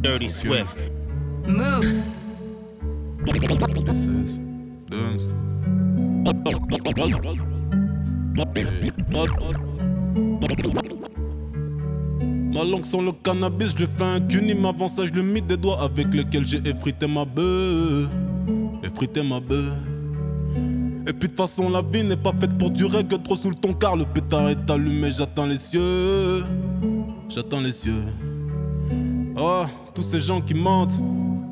Dirty Swift. Move. This is Dunks. Ma langue sans le cannabis, je fais un cuni, m'avance ça, je le mis des doigts avec lesquels j'ai effrité ma bœuf. Effrité ma bœuf. Et puis de toute façon, la vie n'est pas faite pour durer que trop sous le ton car le pétard est allumé, j'attends les cieux. J'attends les cieux. Oh, tous ces gens qui mentent,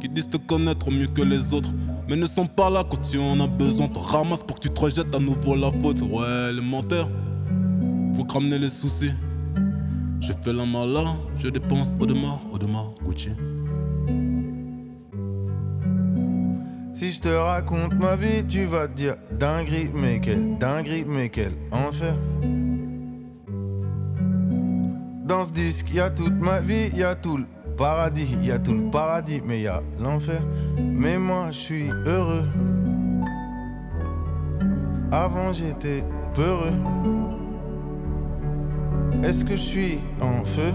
qui disent te connaître mieux que les autres, mais ne sont pas là quand tu en as besoin. Te ramasse pour que tu te rejettes à nouveau la faute. Ouais, les menteurs, faut ramener les soucis. Je fais la malin, je dépense au demain, au Gucci. Si je te raconte ma vie, tu vas te dire dinguerie, mais quelle dinguerie, mais quel enfer. Dans ce disque, y a toute ma vie, y a tout le paradis, y a tout le paradis, mais y a l'enfer. Mais moi, je suis heureux. Avant, j'étais peureux. Est-ce que je suis en feu?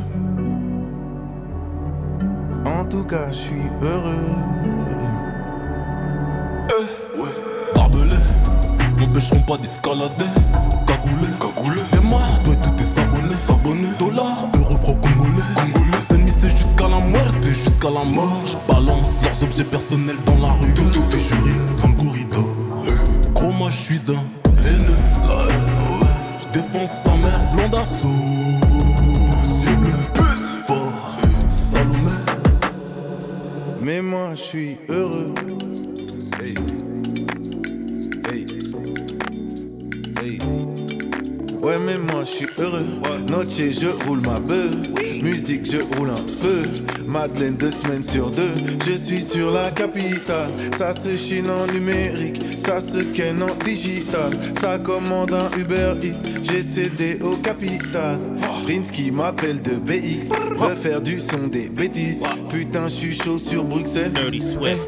En tout cas, je suis heureux. M'empêcheront pas d'escalader. Cagoulé, cagoulé, t'es mort, toi et tous tes abonnés, s'abonner. Dollars, euros, francs congolais, congolais. Les ennemis, c'est jusqu'à la muerte et jusqu'à la mort. Je balance leurs objets personnels dans la rue. Tout, tout est juré, comme corridor. Gros, moi, je suis un haineux, la haine, ouais. Je défonce sa mère, blonde assaut. Mais moi, je suis heureux. Ouais, mais moi, je suis heureux. Noche, je roule ma bœuf. Musique, je roule un peu. Madeleine, deux semaines sur deux. Je suis sur la capitale. Ça se chine en numérique. Ça se ken en digital. Ça commande un Uber Eats. J'ai cédé au capital. Prince qui m'appelle de BX. Veut faire du son des bêtises. Putain, je suis chaud sur Bruxelles. Dirty Swift.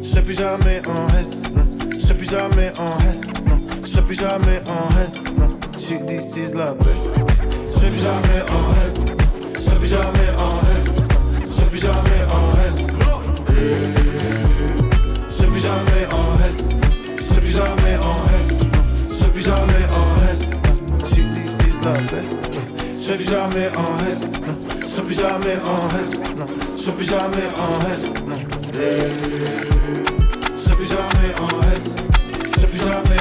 Je serai plus jamais en S, non. Je serai plus jamais en S, plus jamais en S, non. J'suis this is la best. Je plus jamais en S. Je plus jamais en S. Je plus jamais en S. Je plus jamais en S. Je plus jamais en S. Je plus jamais en S. J'suis this is la best. Je plus jamais en. Non. Je plus jamais en. Non. Je plus jamais en. Non. Je plus jamais en S. Je plus jamais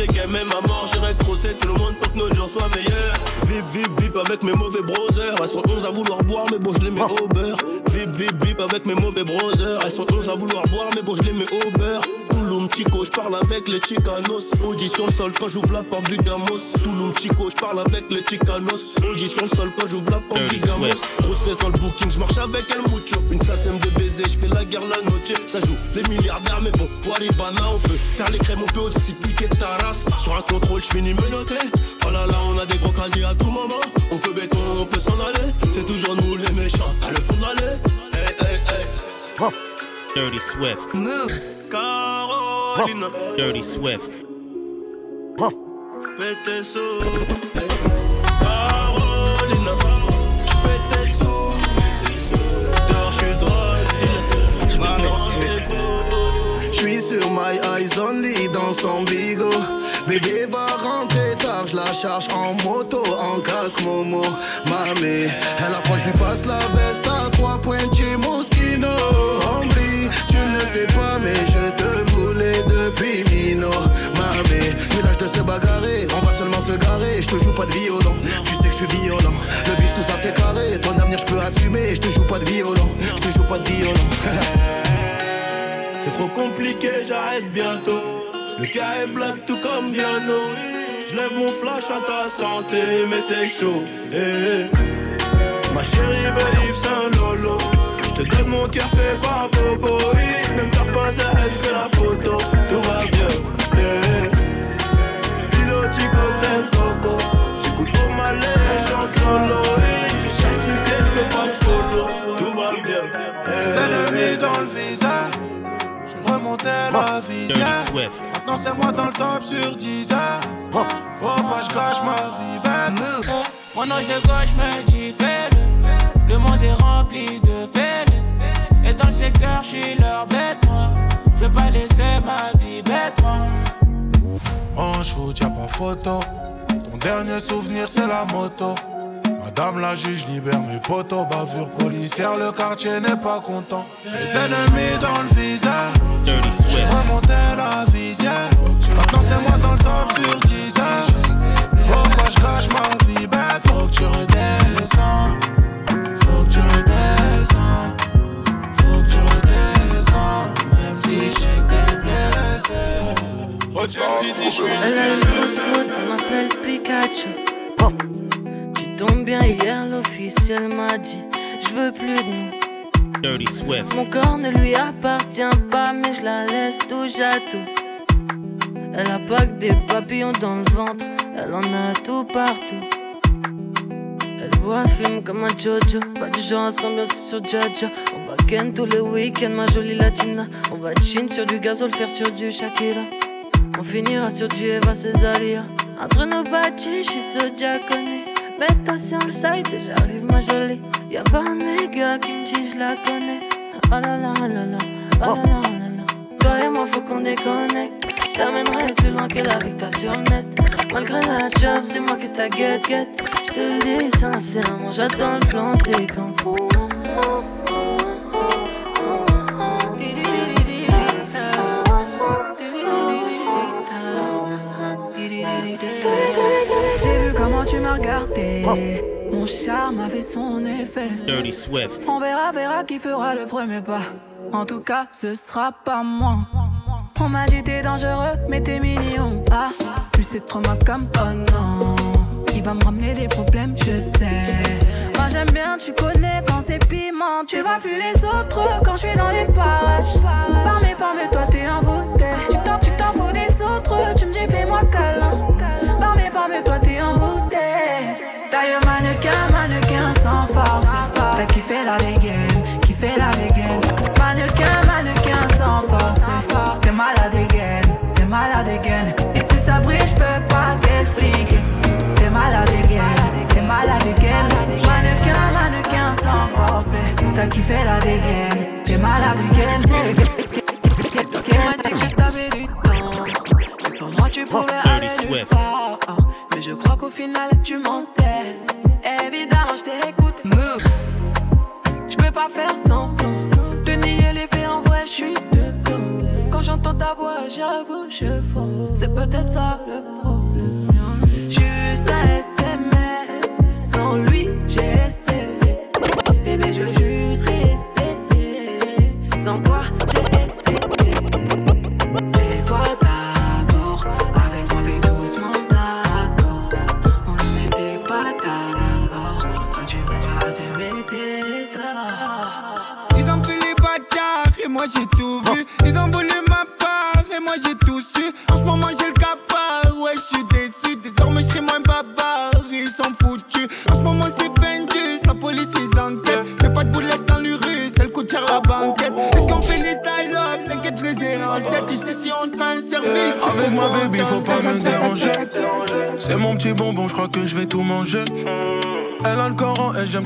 sais qu'elle m'aime à mort. J'irai crosser tout le monde pour que nos jours soient meilleurs. Vip, vip, vip avec mes mauvais brothers. Elles sont 11 à vouloir boire, mais bon, je les mets au beurre. Vip, vip, vip avec mes mauvais brothers. Elles sont parle avec les Chicanos. Audition le sol quand j'ouvre la porte du Gamos. Touloum Chico, je parle avec les Chicanos. Audition le sol quand j'ouvre la porte du Dirty Gamos. Swift. Grosse fesse dans le booking, je marche avec El Mucho. Une sacème de baiser, je fais la guerre la noche. Ça joue les milliardaires, mais bon, Waribana, on peut faire les crèmes, on peut aussi piquer ta race. Sur un contrôle, je finis menotté. Oh là là, on a des gros casiers à tout moment. On peut béton, on peut s'en aller. C'est toujours nous les méchants, à le fond de l'allée. Hey, hey, hey. Dirty Swift. Move. Carolina, Dirty Swift. tes sous. Carolina, tes sous. Dehors, j'suis. J'ai quelques rendez-vous. J'suis sur my eyes only dans son bigot. Bébé va rentrer tard, je la charge en moto, en casque Momo. Mamé, elle a froid, je lui passe la veste à trois points chez Moschino. Hombre, tu ne sais pas, mais je te depuis Mino. Mamé, plus l'âge de se bagarrer, on va seulement se garer. Je te joue pas de violon, tu sais que je suis violent. Le bif, tout ça c'est carré, ton avenir je peux assumer. Je te joue pas de violon, je te joue pas de violon. C'est trop compliqué, j'arrête bientôt. Le cas est black tout comme Viano. Je lève mon flash à ta santé, mais c'est chaud. eh. Ma chérie veut Yves Saint Lolo. C'est que mon cœur fait pas popo. Oui. Ne me perds pas ça, je fais la photo. Tout va bien, yeah. Piloti cocktail coco. J'écoute pour ma lèvre, chante solo. Je suis certifié, je fais pas de photo Tout va bien, yeah. C'est le dans le visage. Je remontais la visage Maintenant c'est moi dans le top sur 10 ans Faut pas je gâche ma vie bête. Mon ange de gauche me dit fais-le. Le monde est rempli de faits dans le secteur, je suis leur bête, moi. Je veux pas laisser ma vie bête, moi. En shoot, y'a pas photo. Ton dernier souvenir, c'est la moto. Madame la juge libère mes potos, bavure policière, le quartier n'est pas content. Les ennemis dans le visage, j'ai remonté la visière. Maintenant c'est moi dans le top sur 10 heures. Faut pas je cache ma vie bête, faut que tu Elle a le foot, on m'appelle Pikachu. tombe bien hier, l'officiel m'a dit Je veux plus de nous. Dirty Swift. Mon corps ne lui appartient pas, mais je la laisse touche à tout. Elle a pas que des papillons dans le ventre, elle en a tout partout. Elle boit, fume comme un Jojo, pas du genre à s'ambiancer sur Jaja. On va ken tous les week-ends, ma jolie latina. On va chin sur du gazole, faire sur du Shakira. On finira sur du Eva Cesaria. Entre nos bâtis, suis ce diaconé. Sur le site j'arrive ma jolie. Y'a pas un nègre qui me dit je la connais. Oh là là là là, oh là là là là. Toi et moi faut qu'on déconnecte. Je t'amènerai plus loin que la victoire sur net. Malgré la job, c'est moi que ta guette guette. Je te le dis sincèrement, j'attends le plan séquence. Mon charme a fait son effet. Dirty Swift. On verra, verra qui fera le premier pas. En tout cas, ce sera pas moi. On m'a dit t'es dangereux, mais t'es mignon. Ah, plus c'est trop ma comme oh non. Il va me ramener des problèmes, je sais. Moi j'aime bien, tu connais quand c'est piment. Tu vois plus les autres quand je suis dans les parages. Force. T'as kiffé la dégaine, t'es malade again. Qui m'a dit que t'avais du temps. Que sans moi tu pouvais aller nulle part. Mais je crois qu'au final tu mentais. Évidemment, je t'écoute. Je peux pas faire semblant. De nier les faits en vrai, je suis dedans. Quand j'entends ta voix, j'avoue, je fonds. C'est peut-être ça le problème. Juste un SMS. Sans lui, j'ai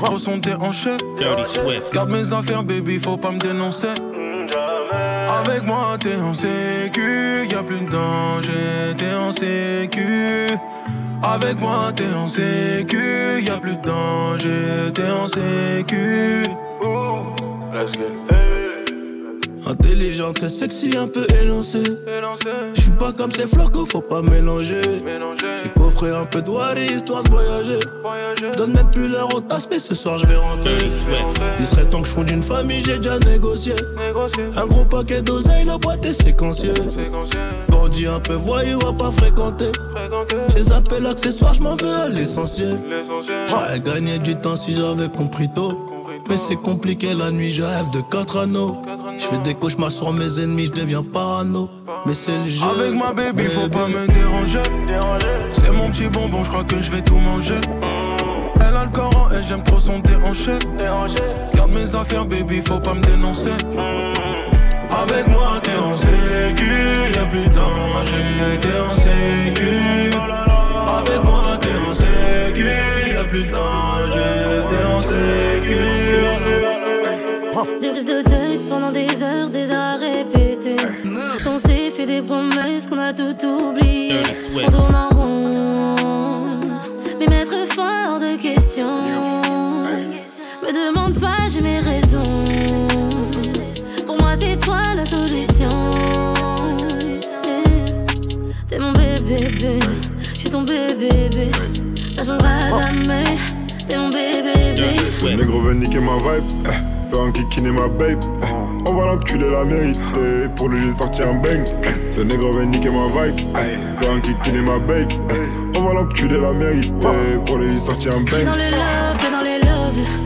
Coran et j'aime trop son déhanché. Dirty Swift. Garde mes affaires, baby, faut pas me dénoncer. Avec moi, t'es en sécu, y a plus de danger, t'es en sécu. Avec moi, t'es en sécu, y a plus de danger, t'es en sécu. Intelligente et sexy, un peu élancée. Je suis pas comme ces flocos, faut pas mélanger. J'ai coffré un peu de Wari histoire de voyager. Donne même plus l'heure au tasse, mais ce soir je vais rentrer. Il serait temps que je fonde une famille, j'ai déjà négocié. Un gros paquet d'oseille, la boîte est séquencier. Bandit un peu voyou, à pas fréquenter. Ces appels accessoires, je m'en veux à l'essentiel. J'aurais gagné du temps si j'avais compris tôt. Mais c'est compliqué la nuit, je rêve de quatre anneaux. Je fais des cauchemars sur mes ennemis, je deviens parano. Mais c'est le jeu. Avec ma baby, faut pas me déranger. C'est mon petit bonbon, je crois que je vais tout manger. Elle a le corps et j'aime trop son déhanché. Garde mes affaires, baby, faut pas me dénoncer. Avec moi, t'es en sécu, y'a plus de danger, t'es en sécu. Avec moi, t'es en sécu, y'a plus de danger, t'es en sécu. Des de des heures, des heures répétées. On s'est fait des promesses qu'on a tout oublié. On tourne en rond, mais mettre fort de questions. Me demande pas, j'ai mes raisons. Pour moi, c'est toi la solution. T'es mon bébé, bébé. J'suis ton bébé, bébé. Ça changera jamais. T'es mon bébé, bébé. Ce négro veut niquer ma vibe. eh, Faire un kikine ma babe. On va l'enculer la mérité. Pour lui, j'ai sorti un bang. Ce négro veut niquer ma vibe. Faire un kikine ma babe. eh. On va l'enculer la mérité. Pour lui, j'ai sorti un bang. dans le love, dans les love.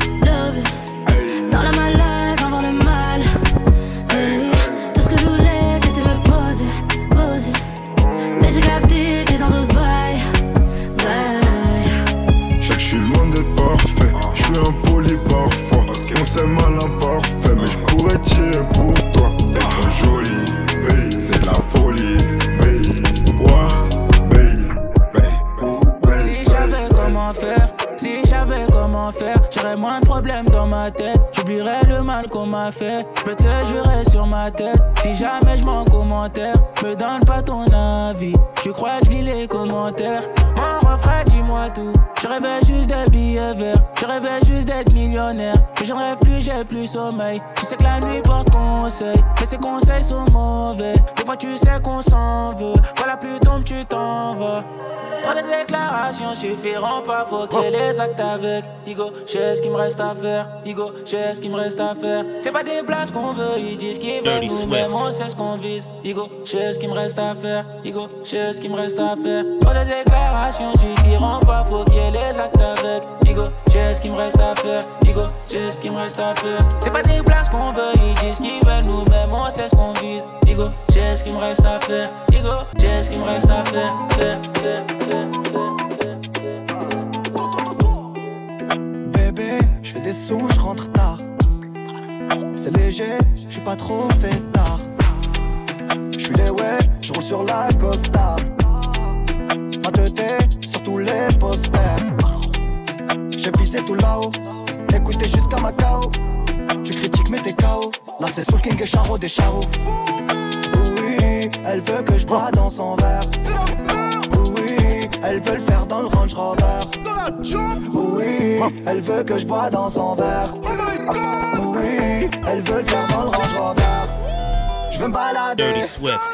Fois, tu sais qu'on s'en veut. Voilà, plus tombe, tu t'en vas. Trop de déclarations suffiront pas, faut qu'il y ait les actes avec. Igo, j'ai ce qu'il me reste à faire. Igo, j'ai ce qu'il me reste à faire. C'est pas des blagues qu'on veut, ils disent ce qu'ils veulent. Dirty Nous-mêmes, on sait ce qu'on vise. Igo, j'ai ce qu'il me reste à faire. Igo, j'ai ce qu'il me reste à faire. Trop de déclarations suffiront pas, faut qu'il y ait les actes avec. Igo, j'ai ce qu'il me reste à faire. Igo, j'ai ce qu'il me reste à faire. C'est pas des blagues qu'on veut, ils disent ce qu'ils veulent. Nous-mêmes, on sait ce qu'on vise. Igo, j'ai ce qu'il me reste à faire. Igo, j'ai ce qu'il me reste à faire. Bébé, je fais des sous, je rentre tard. C'est léger, je suis pas trop fait tard. Je suis les ouais, je roule sur la Costa. Ma tête sur tous les posters. J'ai visé tout là-haut, écoutez jusqu'à Macao. Tu critiques mais t'es KO. Là c'est Soul King et Charo des Charo. Oui, elle veut que je bois dans son verre. Oui, elle veut le faire dans le Range Rover. Oui, elle veut que je bois dans son verre. Oui, elle veut le faire dans le Range Rover. Je veux me balader,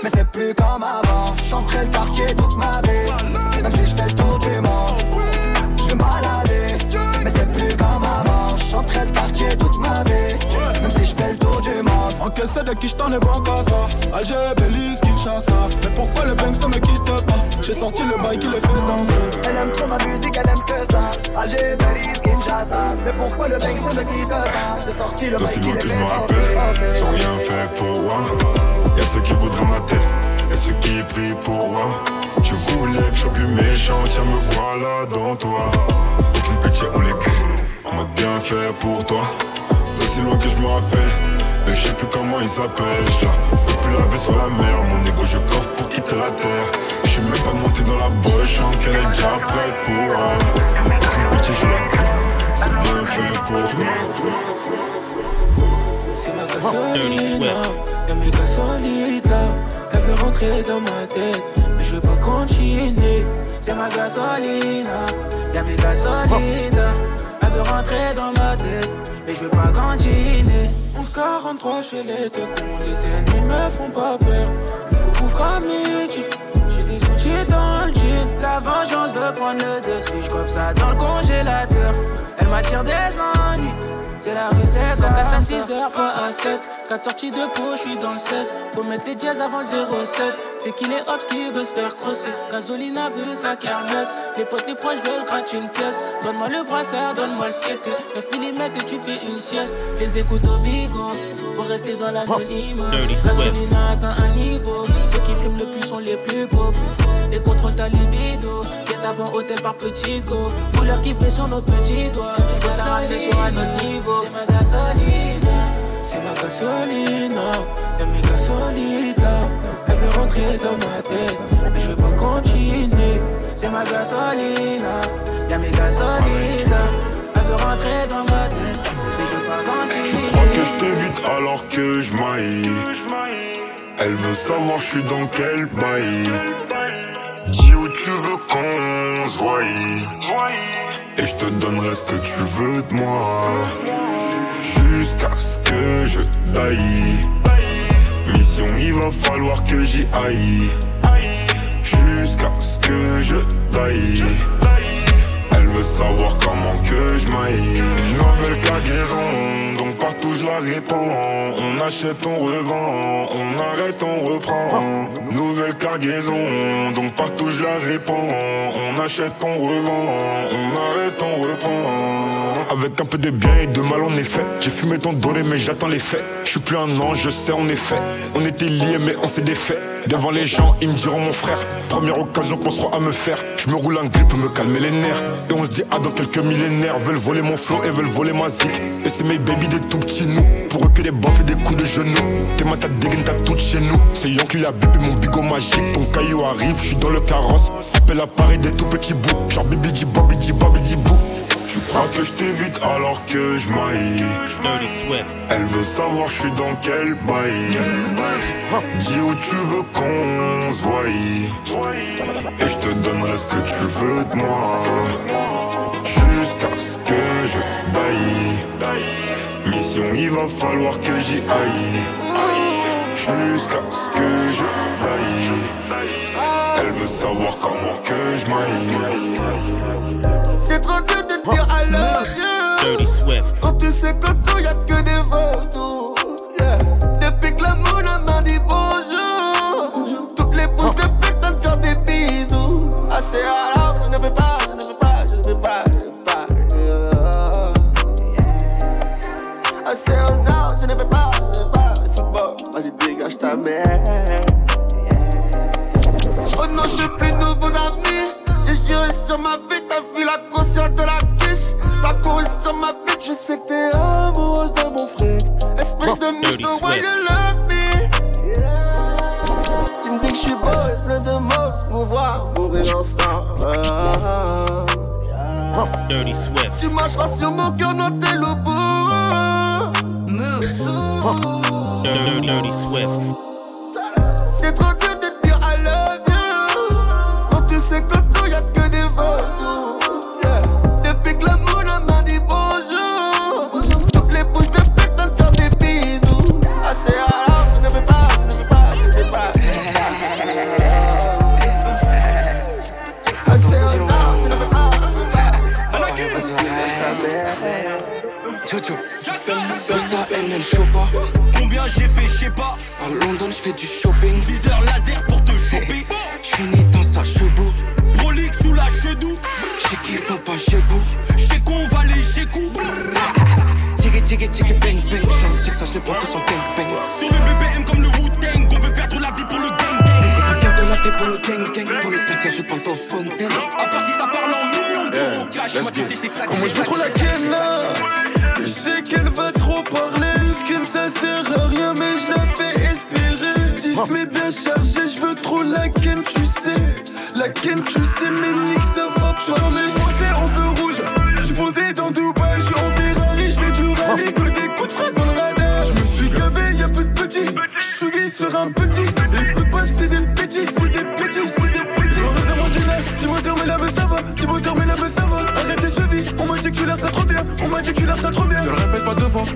mais c'est plus comme avant. Chanterai le quartier toute ma vie, même si je fais le tour du monde. Chanterai le quartier toute ma vie, même si je fais le tour du monde. Encaissé de qui j't'en ai bon qu'à ça Alger, Belize, Kinshasa Mais pourquoi le Banks ne me quitte pas? J'ai sorti le bail qui les fait danser Elle aime trop ma musique, elle aime que ça. Alger, Belize, Kinshasa. Mais pourquoi le Banks ne me quitte pas? J'ai sorti le bail qui je fait danser. J'ai rien fait pour WAM. Y'a ceux qui voudraient ma tête, et ceux qui prient pour WAM. Tu voulais que je sois plus méchant, tiens me voilà dans toi. Aucune pitié, on les grille. On m'a bien fait pour toi. D'aussi loin que je me rappelle, mais je sais plus comment ils s'appellent. Je la plus laver sur la mer, mon ego je coffre pour quitter la terre. Je suis même pas monté dans la je sens qu'elle est déjà prête pour elle. Pitié, je la. C'est bien fait pour toi. C'est ma gasolina, y'a mes gasolitas. Elle veut rentrer dans ma tête, mais je veux pas continuer. C'est ma gasolina, y'a mes gasolitas. Veut rentrer dans ma tête, mais je veux pas continuer. 1143 chez les cons, les ennemis me font pas peur. Il faut couvrir à midi. J'ai des outils dans le jean. La vengeance veut prendre le dessus. Je ça dans le congélateur. Elle m'attire des ennuis. C'est la rue, c'est ça. casse à 6 heures, pas à 7. 4 sorties de peau, je suis dans le 16. Faut mettre les dièses avant le 07. C'est qu'il est hops qui veut se faire crosser. Gasolina veut sa kermesse. Les potes, les proches veulent gratter une pièce. Donne-moi le brassard, donne-moi le 7. 9 mm et tu fais une sieste. Les écoutes au bigot. Faut rester dans l'anonymat. Gasolina atteint un niveau. Ceux qui friment le plus sont les plus pauvres. Et contrôle ta libido. Get en hôtel par petit go. Couleur qui sur nos petits doigts. Gasoline sur un autre niveau. C'est ma gasoline. C'est ma gasoline. Y'a mes gasolides là. Elle veut rentrer dans ma tête. Mais je veux pas continuer. C'est ma gasoline. Y'a mes gasolides Elle veut rentrer dans ma tête. Mais je veux pas continuer. Tu crois que je t'évite alors que je maille? Elle veut savoir je suis dans quel bail. Tu veux qu'on se voie. Et je te donnerai ce que tu veux de moi. Jusqu'à ce que je taille. Mission, il va falloir que j'y aille. Jusqu'à ce que je taille. Veut savoir comment que je maille. Nouvelle cargaison, donc partout je la répands. On achète, on revend, on arrête, on reprend. Nouvelle cargaison, donc partout je la répands. On achète, on revend, on arrête, on reprend. Avec un peu de bien et de mal en effet. J'ai fumé ton doré mais j'attends les faits. Je suis plus un ange, je sais en effet. On était liés mais on s'est défait. Devant les gens, ils me diront mon frère. Première occasion sera à me faire. Je me roule un grip pour me calmer les nerfs. Et on se dit, ah, dans quelques millénaires. Veulent voler mon flow et veulent voler ma zik. Et c'est mes baby des tout petits nous. Pour eux que des baffes et des coups de genoux. T'es ma tête dégaine, t'as tout chez nous. C'est Yankee la bip et mon bigot magique. Ton caillou arrive, je suis dans le carrosse. Appelle à Paris des tout petits bouts. Genre bibi di bobi di bobi di bou. Tu crois que je t'évite alors que je maille. Elle veut savoir je suis dans quel bail. Dis où tu veux qu'on se voie. Et je te donnerai ce que tu veux de moi. Jusqu'à ce que je baille. Mission il va falloir que j'y aille. Jusqu'à ce que je baille. Elle veut savoir comment que je maille. C'est trop de dire I love you. Quand tu sais qu'autour y'a que des vautours. Dirty Swift. Tu marcheras sur mon cœur, non t'es le bout. Dirty, dirty Swift. Pas vous. J'sais qu'on va les chez coup. Tiggy, tiggy, tiggy, bang, bang. Un tic, ça, je prends que son gang, bang. Sur le BBM comme le Wu-Tang. On veut perdre la vie pour le gang gang. On peut perdre la vie pour le gang, gang. Pour les affaires, je pense aux fontaines. À part si ça parle en millions d'euros cash. Ma tête, c'est ça. Comment je veux trop la ken là?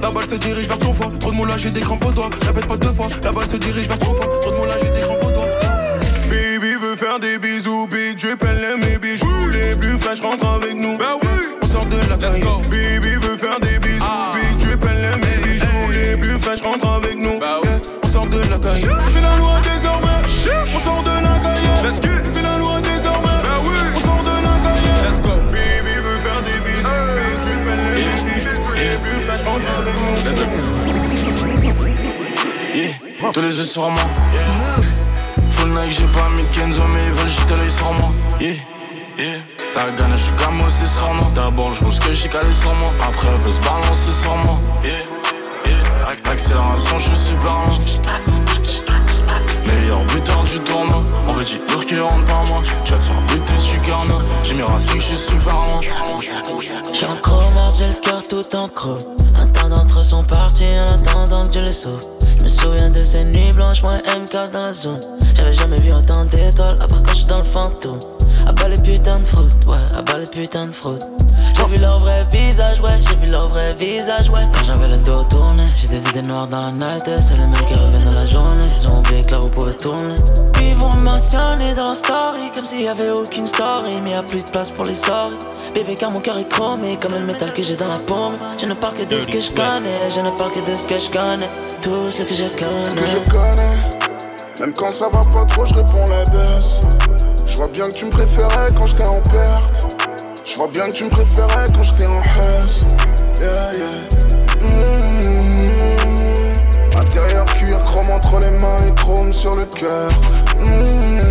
La balle se dirige vers ton foie. Trop de moulage, j'ai des crampes au doigt. Répète pas deux fois, la balle se dirige vers ton foie. Trop de moulage, j'ai des crampes au doigt. Baby veut faire des bisous, big elle aime mes bijoux. Les plus fraîches rentrent avec nous. Bah oui, on sort de la caille. Baby veut faire des bisous, big drip, elle aime mes bijoux. Les plus fraîches rentrent avec nous. Bah oui, on sort de la caille. Fais la loi tous les yeux sur moi. Full Nike, j'ai pas mis de Kenzo, mais ils veulent jeter l'œil sur moi. Yeah, Yeah. La gagne, je suis comme aussi sur moi. D'abord, je ce que j'ai calé sur moi. Après, elle veut se balancer sur moi. Yeah. Yeah. Accélération, je suis blanc. Meilleur buteur du tournoi. On veut dire qui rentre par moi. Tu vas te faire buter si tu J'ai mes racines, je suis super loin. J'ai un chromard, j'ai le cœur tout en creux. Un temps d'entre sont partis en attendant que je les sauve. Me souviens de ces nuits blanches, moi MK dans la zone. J'avais jamais vu autant d'étoiles, à part quand je suis dans le fantôme. À bas les putains de fraude, ouais, à bas les putains de fraude. J'ai vu leur vrai visage, ouais, j'ai vu leur vrai visage, ouais. Quand j'avais le dos tourné, j'ai des idées noires dans la night, c'est les mêmes qui reviennent dans la journée. Ils ont oublié que là vous pouvez tourner. Ils vont mentionner dans la story, comme s'il y avait aucune story, mais y a plus de place pour les sorties. Bébé, car mon cœur est chromé comme le métal que j'ai dans la paume. Je ne parle que de ce que je connais, je ne parle que de ce que je connais. Tout ce que je connais. Ce que je connais, même quand ça va pas trop, je réponds la baisse. Je vois bien que tu me préférais quand j'étais en perte. Je vois bien que tu me préférais quand j'étais en haisse. Yeah, yeah. Mmh. Intérieur cuir, chrome entre les mains et chrome sur le cœur. Mmh.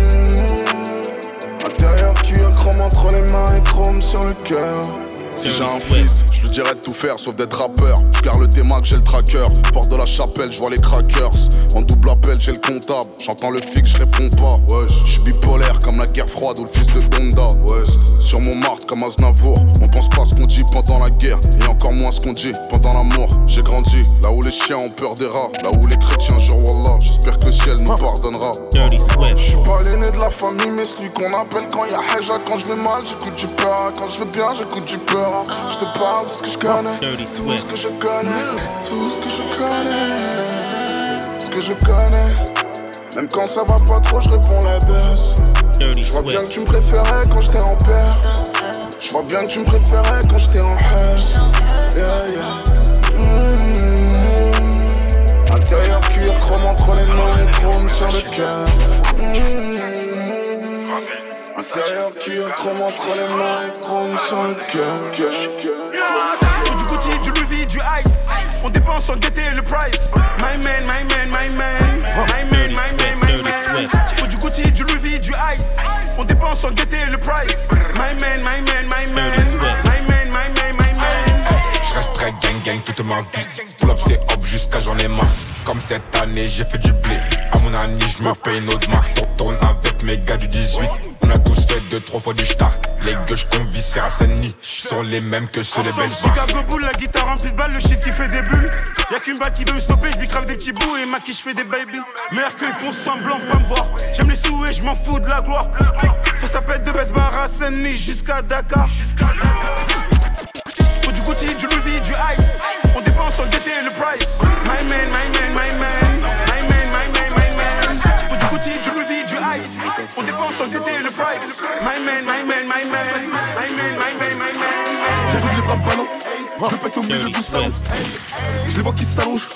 Intérieur cuir, chrome entre les mains et chrome sur le cœur. Si j'ai un fils, je dirais de tout faire sauf d'être rappeur. Je garde le que j'ai le tracker. Porte de la chapelle, je vois les crackers. En double appel, j'ai le comptable. J'entends le fixe, je réponds pas. Wesh, je suis bipolaire comme la guerre froide ou le fils de Donda. West, sur mon martre comme Aznavour. On pense pas ce qu'on dit pendant la guerre. Et encore moins ce qu'on dit pendant l'amour. J'ai grandi là où les chiens ont peur des rats. Là où les chrétiens jurent Wallah. J'espère que le ciel nous pardonnera. Je suis pas l'aîné de la famille, mais celui qu'on appelle quand y a Heja. Quand je vais mal, j'écoute du peur. Quand je vais bien, j'écoute du peur. Je te parle de ce que je connais, tout ce que je connais, tout ce que je connais, ce que je connais. Même quand ça va pas trop, je réponds la baisse. Je vois bien que tu me préférais quand j'étais en perte. Je vois bien que tu me préférais quand j'étais en haine. Yeah, yeah. Mmh. Intérieur cuir, chrome entre les mains et chrome sur le cœur. Mmh. Intérieur cuir, chrome entre les mains et chrome sur le cœur. Faut du Gucci, du Louis, du Ice. On dépense sans guetter le price. My man, my man, my man. My man, my man, my man. Faut du Gucci, du Louis, du Ice. On dépense sans guetter le price. My man, my man, my man. My man, my man, my man. Je resterai gang gang toute ma vie. Pull up, c'est hop jusqu'à j'en ai marre. Comme cette année, j'ai fait du blé. À mon année, je me paye une autre marque. On tourne avec mes gars du 18. On a tous fait deux, trois fois du stark. Les gueuches qu'on vit, c'est Saint-Denis. Sont les mêmes que ceux des belles Chicago Bull, la guitare remplie de balles, le shit qui fait des bulles. Y'a qu'une balle qui veut me stopper, je crave des petits bouts et ma je fais des baby. Meilleurs qu'ils font semblant pas me voir. J'aime les sous et je m'en fous de la gloire. Faut sa pète de à Saint-Denis jusqu'à Dakar. Faut du Gucci, du Louis, du Ice. On dépense sans guetter le price. My man, my man. On dépense sans guetter le price. My man, my man, my man. My man, my man, my man. J'arrive les bras ballants. Je pète au milieu du salon. Je les vois qui s'allongent.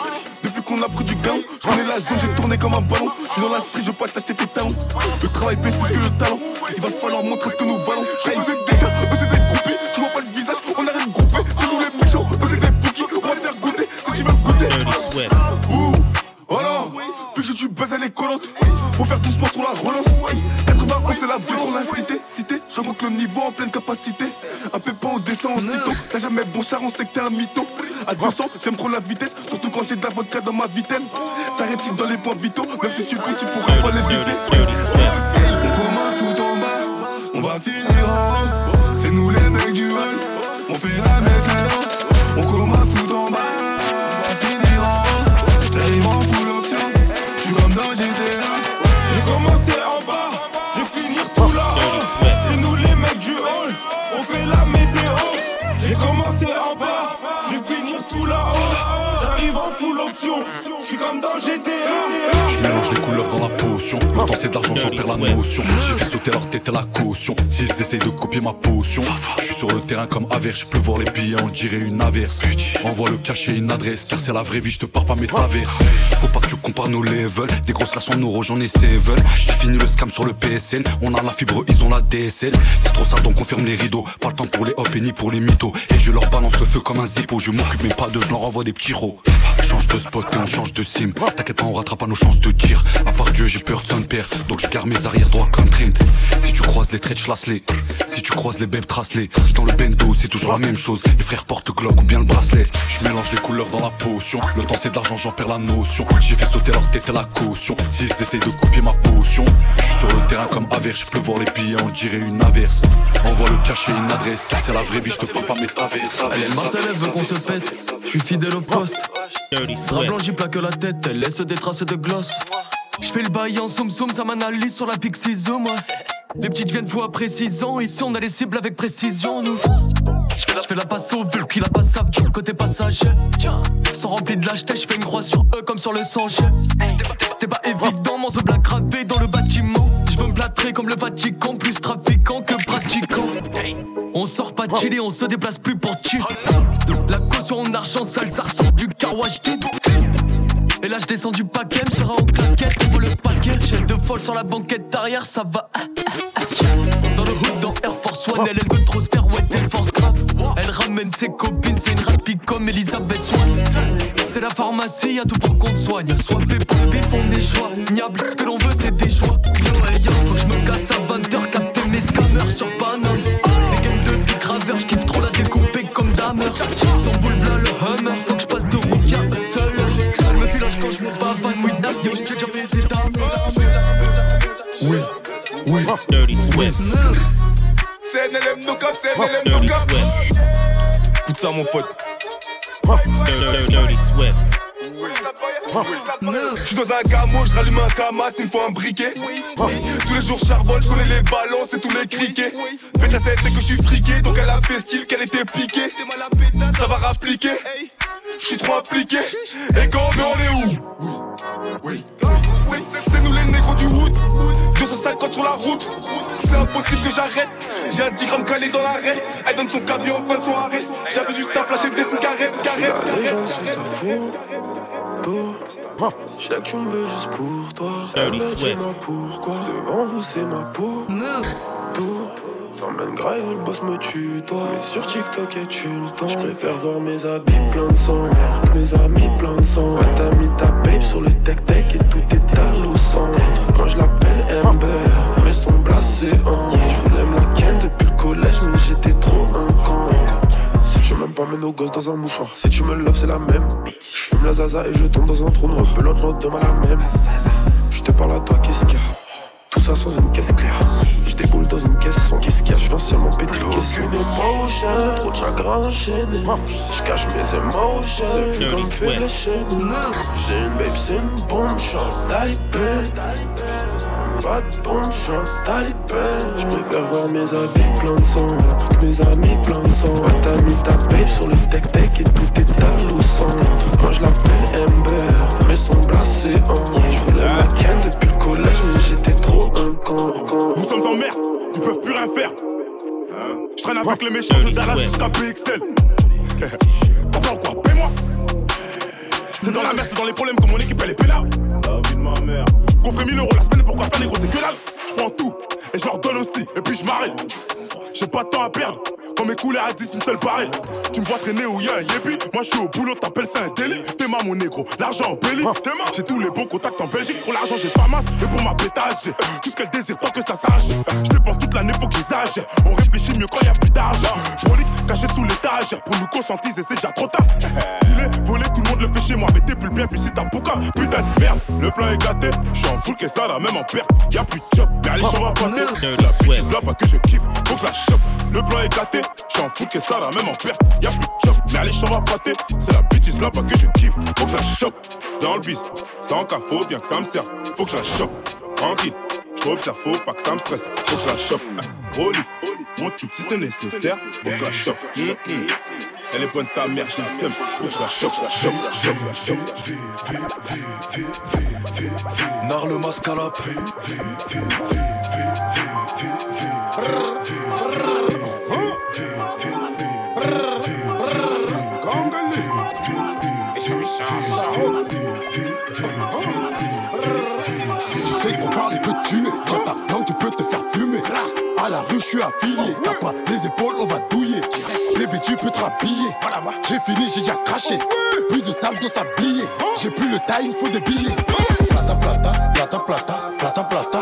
Depuis qu'on a pris du gain, je connais la zone, j'ai tourné comme un ballon. Je suis dans la street, je veux pas t'acheter tes talons. Le travail plus que le talent. Il va falloir montrer ce que nous valons. Hey, vous êtes déjà, eux c'est des groupés. Tu vois pas le visage, on arrive groupé. C'est nous les méchants, eux c'est des bookies. On va te faire goûter si tu veux goûter. Tu baises elle est collante. Faut faire doucement sur la relance. 91 c'est la vie dans la cité. Cité, j'augmente le niveau en pleine capacité. Un pépin on descend en sitôt. T'as jamais bon char, on sait que t'es un mytho. À 200, j'aime trop la vitesse, surtout quand j'ai de la vodka dans ma vitesse. Ça rétine dans les points vitaux, même si tu pries, tu pourras pas l'éviter. On commence bas, on va finir en comme dans GTA. Je mélange les couleurs dans la potion. Le temps c'est de l'argent, j'en perds la notion. J'ai fait sauter leur tête à la caution. S'ils essayent de copier ma potion, je suis sur le terrain comme averse. Je peux voir les billets, on dirait une averse. Envoie le cachet, une adresse, car c'est la vraie vie, je te pars pas mes traverses. Faut pas que tu compares nos levels. Des grosses en euros, j'en ai seven. J'ai fini le scam sur le PSN. On a la fibre, ils ont la DSL. C'est trop sale, donc on ferme les rideaux. Pas le temps pour les hop et ni pour les mythos. Et je leur balance le feu comme un zippo. Je m'occupe mais pas de, je leur envoie des petits rots. Change de spot et on change de T'inquiète pas, on rattrape pas nos chances de tir. À part Dieu, j'ai peur de son père. Donc je garde mes arrières droits comme Trent. Si tu croises les traits, je les. Si tu croises les belles trace-les. Dans le bendo, c'est toujours la même chose. Les frères portent Glock ou bien le bracelet. Je mélange les couleurs dans la potion. Le temps c'est de l'argent, j'en perds la notion. J'ai fait sauter leur tête à la caution. S'ils essayent de copier ma potion, je suis sur le terrain comme averse. Je peux voir les billets, on dirait une averse. Envoie le cachet, une adresse. Car c'est la vraie vie, je te parle pas mes traverses. Marcel, veut qu'on se pète. Je suis fidèle au poste. Drap blanc, j'y plaque la tête. Elle laisse des traces de gloss. Je fais le bail en zoom zoom, ça m'analyse sur la Pixie Zoom. Les petites viennent fois après 6 ans. Ici, on a les cibles avec précision, nous. Je fais la passe au qui la passe à du côté passager. Sont remplis de lâcheté, je fais une croix sur eux comme sur le sang. C'était pas évident, mon black gravé dans le bâtiment. Je veux me plâtrer comme le Vatican, plus trafiquant que pratiquant. On sort pas de Chili, on se déplace plus pour chill. La caution en argent sale, ça ressort du carwash et là je descends du paquet, me sera en claquette, on voit le paquet. J'ai deux folles sur la banquette arrière, ça va. Dans le hood, dans Air Force One, elle, elle veut trop se faire ouais, elle force. Elle ramène ses copines, c'est une rapide comme Elisabeth Swan. C'est la pharmacie, y'a tout pour qu'on te soigne. Soit fait pour le bif, on est joignable. Ce que l'on veut, c'est des joies. Yo, hey, yo, faut que je me casse à 20h, capter mes scammers sur Paname. Des gaines de je j'kiffe trop la découper comme Damer. Son boule le Hummer, faut que je passe de rookie à seul quand je me bavane, oui, nation, j'ai déjà baisé ta Oui, oui, Dirty Swift. C'est NLM no cap, c'est NLM no cap. Écoute ça, mon pote. Dirty Swift. Je suis dans un gamo, je rallume un camas, il me faut un briquet. Tous les jours charbonne, je connais les ballons, c'est tous les criquets. Pétassette, c'est que je suis friqué, donc elle a fait style qu'elle était piquée. Ça va rappliquer, je suis trop appliqué. Et quand on on est où? Oui, c'est nous les négros du hood. 250 sur la route, c'est impossible que j'arrête. J'ai un 10 grammes calé dans l'arrêt. Elle donne son camion en fin de soirée. J'avais du staff, lâcher des cigarettes, cigarettes. Je sais que tu me veux juste pour toi. Dis-moi pourquoi. Devant vous, c'est ma peau. Tour. T'emmènes grave, le boss me tue, toi. Mais sur TikTok, et tu le temps? Je préfère voir mes habits plein de sang. Mes amis plein de sang. t'as mis ta babe sur le tech-tech et tout est à au centre. Moi, je l'appelle Amber, mais son blasé en. Je voulais me la ken depuis le collège, mais j'étais trop un con. Si tu m'aimes pas, mets nos gosses dans un mouchoir. Si tu me loves, c'est la même. Je fume la zaza et je tombe dans un trou noir. Pelote l'autre demain la même. Je te parle à toi, qu'est-ce qu'il y a? Tout ça sans une caisse claire. Je déboule dans une caisse. Qu'est-ce qu'il y a? Je viens seulement péter Aucune émotion, trop de chagrin enchaîné. Je cache mes émotions, vu comme fait les chaînes. J'ai une babe, c'est une bombe, chante talibé. Pas de chante talibé. Je préfère voir mes habits plein de sang, mes amis plein de sang. T'as mis ta babe sur le tech-tech et tout est à. Moi je l'appelle Amber, mais son blasé en. Je voulais ma ken depuis le collège, mais j'étais trop un con. Nous sommes en merde, ils peuvent plus rien faire. Je traîne avec les méchants de Dallas jusqu'à PXL. Pourquoi quoi Paie-moi C'est dans la merde, c'est dans les problèmes que mon équipe elle est pénale. La vie de ma mère. Qu'on fait 1000 euros la semaine, pourquoi faire les gros, c'est que dalle. Je prends tout et je leur donne aussi, et puis je m'arrête. J'ai pas de temps à perdre. Quand mes couleurs à 10, une seule pareille. Tu me vois traîner où y'a un yébi. Moi je suis au boulot, t'appelles ça un délit. T'es ma mon négro, l'argent en belly. J'ai tous les bons contacts en Belgique. Pour l'argent, j'ai pas masse. Et pour ma pétage, tout ce qu'elle désire tant que ça sache. Je dépense toute l'année, faut que j'exagère. On réfléchit mieux quand y'a plus d'argent. Prolique, caché sous l'étagère. Pour nous conscientiser, c'est déjà trop tard. Dis-les, voler, tout le monde le fait chez moi. Mais t'es plus bien, si ta bouca. Putain de merde, le plan est gâté. J'suis en full, que ça, là, même en perte. Y'a plus de job, mais allez, j'en vais pas C'est la bitch là, pas que je kiffe. Faut que je la chope. Le plan est gâté. J'en fous que ça, là, même en perte. Y'a plus de job, mais allez, j'en vais pâter. C'est la bitch là, pas que je kiffe. Faut que je la chope. Dans le bis, sans cas, faut bien que ça me serve. Faut que je la chope. Tranquille. J'observe, faut pas que ça me stresse. Faut que je la chope. Mon tube, si c'est nécessaire, faut que je la chope. Elle est bonne sa mère, je le sème. Faut que je la chope, chope, chope, chope. Nar le masque à la Tu sais qu'on parle peut tuer. Quand ta langue, tu peux te faire fumer. À la rue, je suis affilié. T'as pas les épaules, on va douiller. Bébé, tu peux te rhabiller. J'ai fini, j'ai déjà craché. Plus de sable dans sablier. J'ai plus le time, faut des billets. Plata, plata, plata, plata, plata, plata.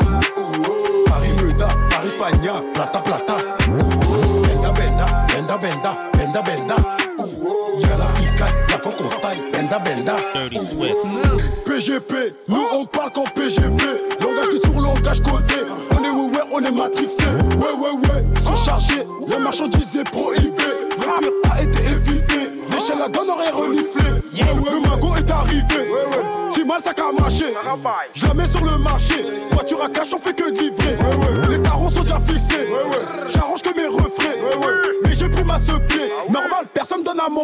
PGP, nous on parle qu'en PGP. Langage qui sur langage côté. On est ouais, on est matrixé. Ouais, ouais, ouais, surchargé. La marchandise est prohibée. Le a été évité. L'échelle la donne aurait reniflé. Le magot est arrivé. Ouais, ouais. Si mal ça qu'a marché. Jamais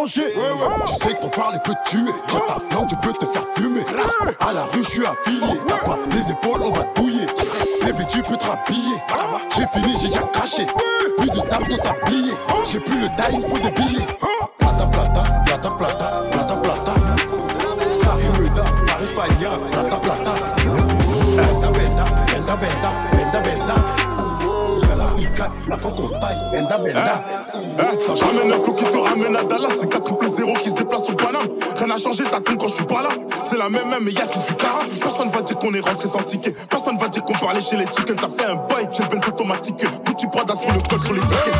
Tu sais que ton parler peut tuer. Quand ta langue, tu peux te faire fumer. À la rue, je suis affilié. T'as pas les épaules, on va touiller. Bébé, tu peux te rhabiller. J'ai fini, j'ai déjà craché. Plus de sable, tout sablier. J'ai plus le time pour des billets. Plata, plata, plata, plata, plata, plata. Paris, Muda, Paris, Espagne, plata, plata. Benda, benda, benda, benda, benda, benda. La faut taille, benda, benda. Je ramène un flot qui te ramène à Dallas, c'est 4 triple 0 qui se déplace au Paname. Rien n'a changé, ça tombe quand je suis pas là. C'est la même même, mais y'a qui suis cara. Personne va dire qu'on est rentré sans ticket. Personne va dire qu'on parlait chez les chickens. Ça fait un bail, j'ai benz automatique. Petit Prada sur le col, sur les tickets.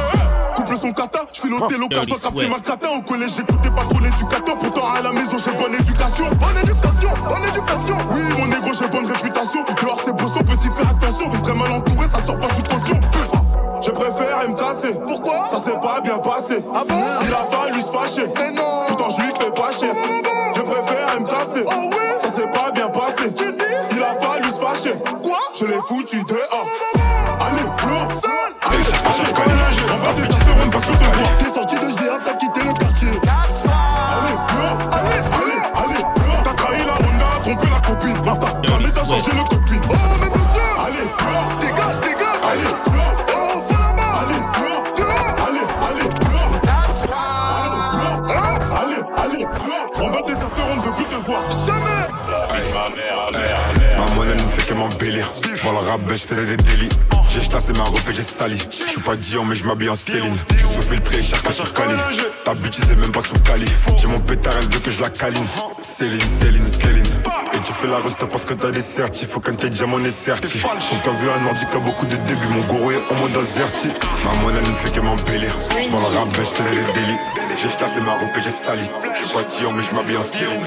Couple son kata, je fais l'hôtel au cache, capter ma cata. Au collège, j'écoutais pas trop l'éducateur. Pourtant, à la maison, j'ai bonne éducation. Bonne éducation, bonne éducation. Oui, mon négro, j'ai bonne réputation. Dehors, c'est brosson, petit, fais attention. Très mal entouré, ça sort pas sous caution. Pourquoi? Ça s'est pas bien passé. Ah bon? Il a fallu se fâcher. Mais non Pourtant je lui fais pas chier. Je préfère me casser. Oh oui Ça s'est pas bien passé. Il a fallu se fâcher. Quoi? Je l'ai foutu dehors. Je fais des délits. J'ai chassé ma robe et j'ai sali. Je suis pas Dion, mais je m'habille en Céline. Je suis sous filtré, cher pas sur Cali. Ta bitch, c'est même pas sous Cali. J'ai mon pétard, elle veut que je la câline. Céline, Céline, Céline. Et tu fais la reste parce que t'as des certifs. Faut qu'un tes diamants est certif. Quand t'as vu un ordi qui a beaucoup de débuts, mon goro est en mode azerti. Ma monnaie ne fait que m'embellir. Pour le rap, je des délits. J'ai chassé ma robe et j'ai sali. Je suis pas Dion, mais je m'habille en Céline.